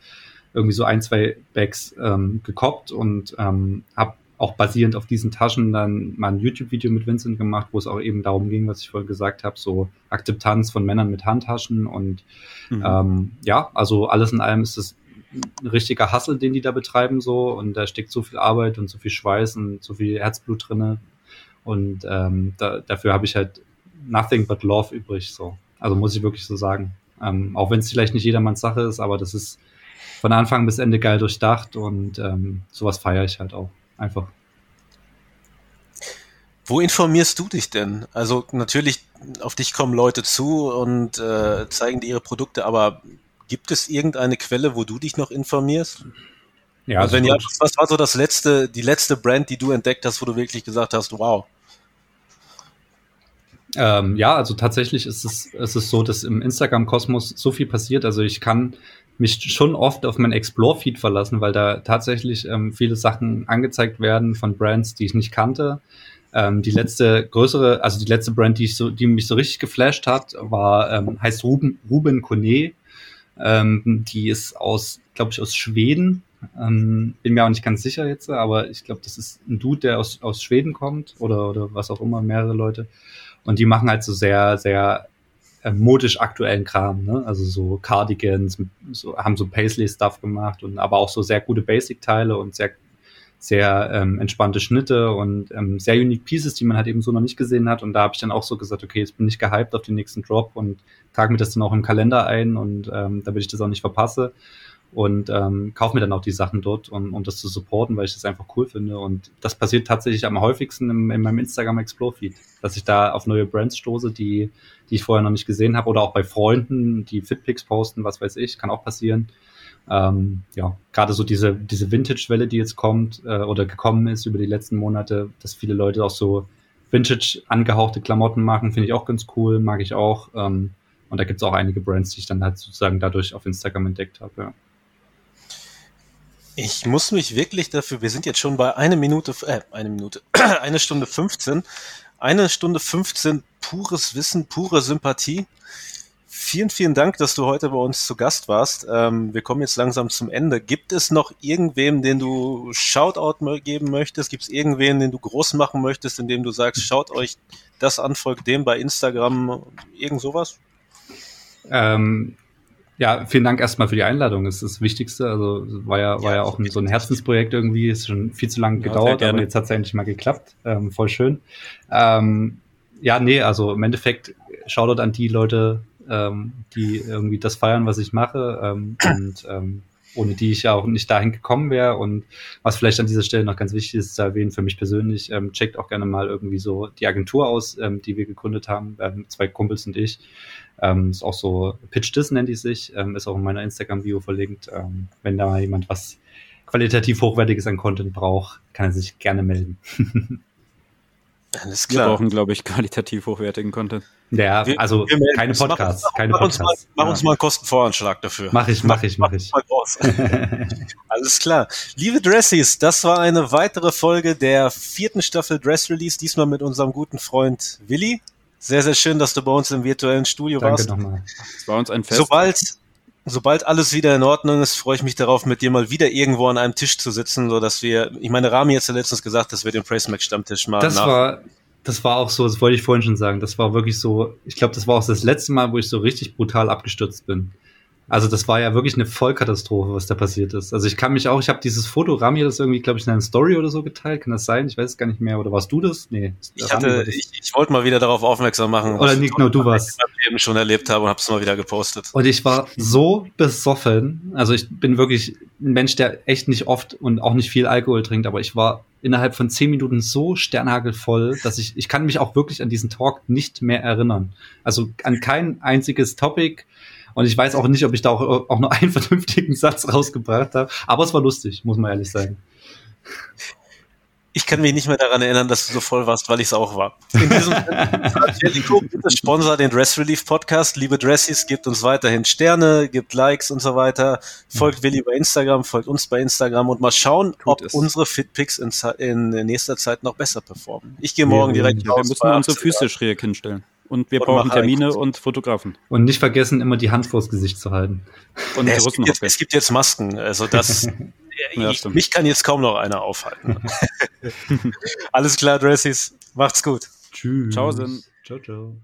irgendwie so ein, zwei Bags ähm, gekoppt und ähm, habe auch basierend auf diesen Taschen dann mal ein YouTube-Video mit Vincent gemacht, wo es auch eben darum ging, was ich vorhin gesagt habe, so Akzeptanz von Männern mit Handtaschen und mhm. ähm, ja, also alles in allem ist es ein richtiger Hassel, den die da betreiben so und da steckt so viel Arbeit und so viel Schweiß und so viel Herzblut drinne und ähm, da, dafür habe ich halt nothing but love übrig so. Also muss ich wirklich so sagen. Ähm, auch wenn es vielleicht nicht jedermanns Sache ist, aber das ist von Anfang bis Ende geil durchdacht und ähm, sowas feiere ich halt auch einfach. Wo informierst du dich denn? Also natürlich, auf dich kommen Leute zu und äh, zeigen dir ihre Produkte, aber gibt es irgendeine Quelle, wo du dich noch informierst? Ja, und wenn ja, was war so das letzte, die letzte Brand, die du entdeckt hast, wo du wirklich gesagt hast, wow? Ähm, ja, also tatsächlich ist es, ist es so, dass im Instagram-Kosmos so viel passiert. Also ich kann mich schon oft auf mein Explore-Feed verlassen, weil da tatsächlich ähm, viele Sachen angezeigt werden von Brands, die ich nicht kannte. Ähm, die letzte größere, also die letzte Brand, die ich so, die mich so richtig geflasht hat, war ähm, heißt Ruben Ruben Kone. Ähm, die ist aus, glaube ich, aus Schweden Ähm, bin mir auch nicht ganz sicher jetzt, aber ich glaube, das ist ein Dude, der aus, aus Schweden kommt oder, oder was auch immer, mehrere Leute. Und die machen halt so sehr, sehr modisch aktuellen Kram, ne? Also so Cardigans, so, haben so Paisley-Stuff gemacht und aber auch so sehr gute Basic-Teile und sehr sehr ähm, entspannte Schnitte und ähm, sehr unique Pieces, die man halt eben so noch nicht gesehen hat. Und da habe ich dann auch so gesagt, okay, jetzt bin ich gehypt auf den nächsten Drop und trage mir das dann auch im Kalender ein und ähm, damit ich das auch nicht verpasse. Und ähm, kaufe mir dann auch die Sachen dort, um, um das zu supporten, weil ich das einfach cool finde. Und das passiert tatsächlich am häufigsten im, in meinem Instagram Explore Feed, dass ich da auf neue Brands stoße, die, die ich vorher noch nicht gesehen habe, oder auch bei Freunden, die Fitpics posten, was weiß ich, kann auch passieren ähm, ja, gerade so diese, diese Vintage-Welle, die jetzt kommt äh, oder gekommen ist über die letzten Monate, dass viele Leute auch so Vintage angehauchte Klamotten machen, finde ich auch ganz cool, mag ich auch. Ähm, und da gibt es auch einige Brands, die ich dann halt sozusagen dadurch auf Instagram entdeckt habe, ja. Ich muss mich wirklich dafür, wir sind jetzt schon bei eine Minute, äh, eine Minute, [CLEARS THROAT] eine Stunde 15, eine Stunde 15 pures Wissen, pure Sympathie. Vielen, vielen Dank, dass du heute bei uns zu Gast warst. Ähm, wir kommen jetzt langsam zum Ende. Gibt es noch irgendwem, den du Shoutout geben möchtest? Gibt es irgendwen, den du groß machen möchtest, indem du sagst, schaut euch das an, folgt dem bei Instagram, irgend sowas? Ähm, ja, vielen Dank erstmal für die Einladung. Das ist das Wichtigste. Also war ja, war ja, ja auch ein, so ein Herzensprojekt irgendwie. Ist schon viel zu lange ja, gedauert, aber jetzt hat es ja endlich mal geklappt. Ähm, voll schön. Ähm, ja, nee, also im Endeffekt Shoutout an die Leute, ähm, die irgendwie das feiern, was ich mache ähm, und ähm, ohne die ich ja auch nicht dahin gekommen wäre. Und was vielleicht an dieser Stelle noch ganz wichtig ist zu erwähnen, für mich persönlich, ähm, checkt auch gerne mal irgendwie so die Agentur aus, ähm, die wir gegründet haben, ähm, zwei Kumpels und ich. Ähm, ist auch so, Pitch This nennt die sich, ähm, ist auch in meiner Instagram-Bio verlinkt. Ähm, wenn da jemand was qualitativ Hochwertiges an Content braucht, kann er sich gerne melden. [LAUGHS] Alles klar. Wir brauchen, glaube ich, qualitativ hochwertigen Content. Ja, wir, also wir keine Podcasts, mach, keine mach Podcasts. Uns mal, mach ja. uns mal einen Kostenvoranschlag dafür. Mach ich, mach ich, mach ich. [LAUGHS] Alles klar. Liebe Dressies, das war eine weitere Folge der vierten Staffel Dress Release, diesmal mit unserem guten Freund Willi. Sehr, sehr schön, dass du bei uns im virtuellen Studio Danke warst. Nochmal. Es war uns ein Fest. Sobald, sobald alles wieder in Ordnung ist, freue ich mich darauf, mit dir mal wieder irgendwo an einem Tisch zu sitzen, so dass wir, ich meine, Rami jetzt ja letztens gesagt, dass wir den Praise Mac Stammtisch mal Das nach war, das war auch so, das wollte ich vorhin schon sagen, das war wirklich so, ich glaube, das war auch das letzte Mal, wo ich so richtig brutal abgestürzt bin. Also das war ja wirklich eine Vollkatastrophe, was da passiert ist. Also ich kann mich auch, ich habe dieses Foto, Rami hat das irgendwie, glaube ich, in einer Story oder so geteilt. Kann das sein? Ich weiß es gar nicht mehr. Oder warst du das? Nee. Ich, hatte, ich, ich wollte mal wieder darauf aufmerksam machen. Oder nicht nur du warst. Ich eben schon erlebt habe und habe es mal wieder gepostet. Und ich war so besoffen. Also ich bin wirklich ein Mensch, der echt nicht oft und auch nicht viel Alkohol trinkt, aber ich war innerhalb von zehn Minuten so sternhagelvoll, dass ich, ich kann mich auch wirklich an diesen Talk nicht mehr erinnern. Also an kein einziges Topic. Und ich weiß auch nicht, ob ich da auch, auch nur einen [LAUGHS] vernünftigen Satz rausgebracht habe. Aber es war lustig, muss man ehrlich sagen. Ich kann mich nicht mehr daran erinnern, dass du so voll warst, weil ich es auch war. In diesem Jellico, [LAUGHS] bitte sponsor den Dress Relief Podcast. Liebe Dressies, gebt uns weiterhin Sterne, gebt Likes und so weiter. Folgt. Willi bei Instagram, folgt uns bei Instagram und mal schauen, Tut ob es. unsere Fitpics in, in, nächster Zeit noch besser performen. Ich gehe morgen wir, direkt Wir raus müssen unsere Füße schräg hinstellen. Und wir und brauchen Termine und Fotografen. Und nicht vergessen, immer die Hand vors Gesicht zu halten. Und es, gibt jetzt, es gibt jetzt Masken. Also das, [LAUGHS] ja, ich, mich kann jetzt kaum noch einer aufhalten. [LAUGHS] Alles klar, Dressies. Macht's gut. Tschüss. Ciao, Ciao, ciao.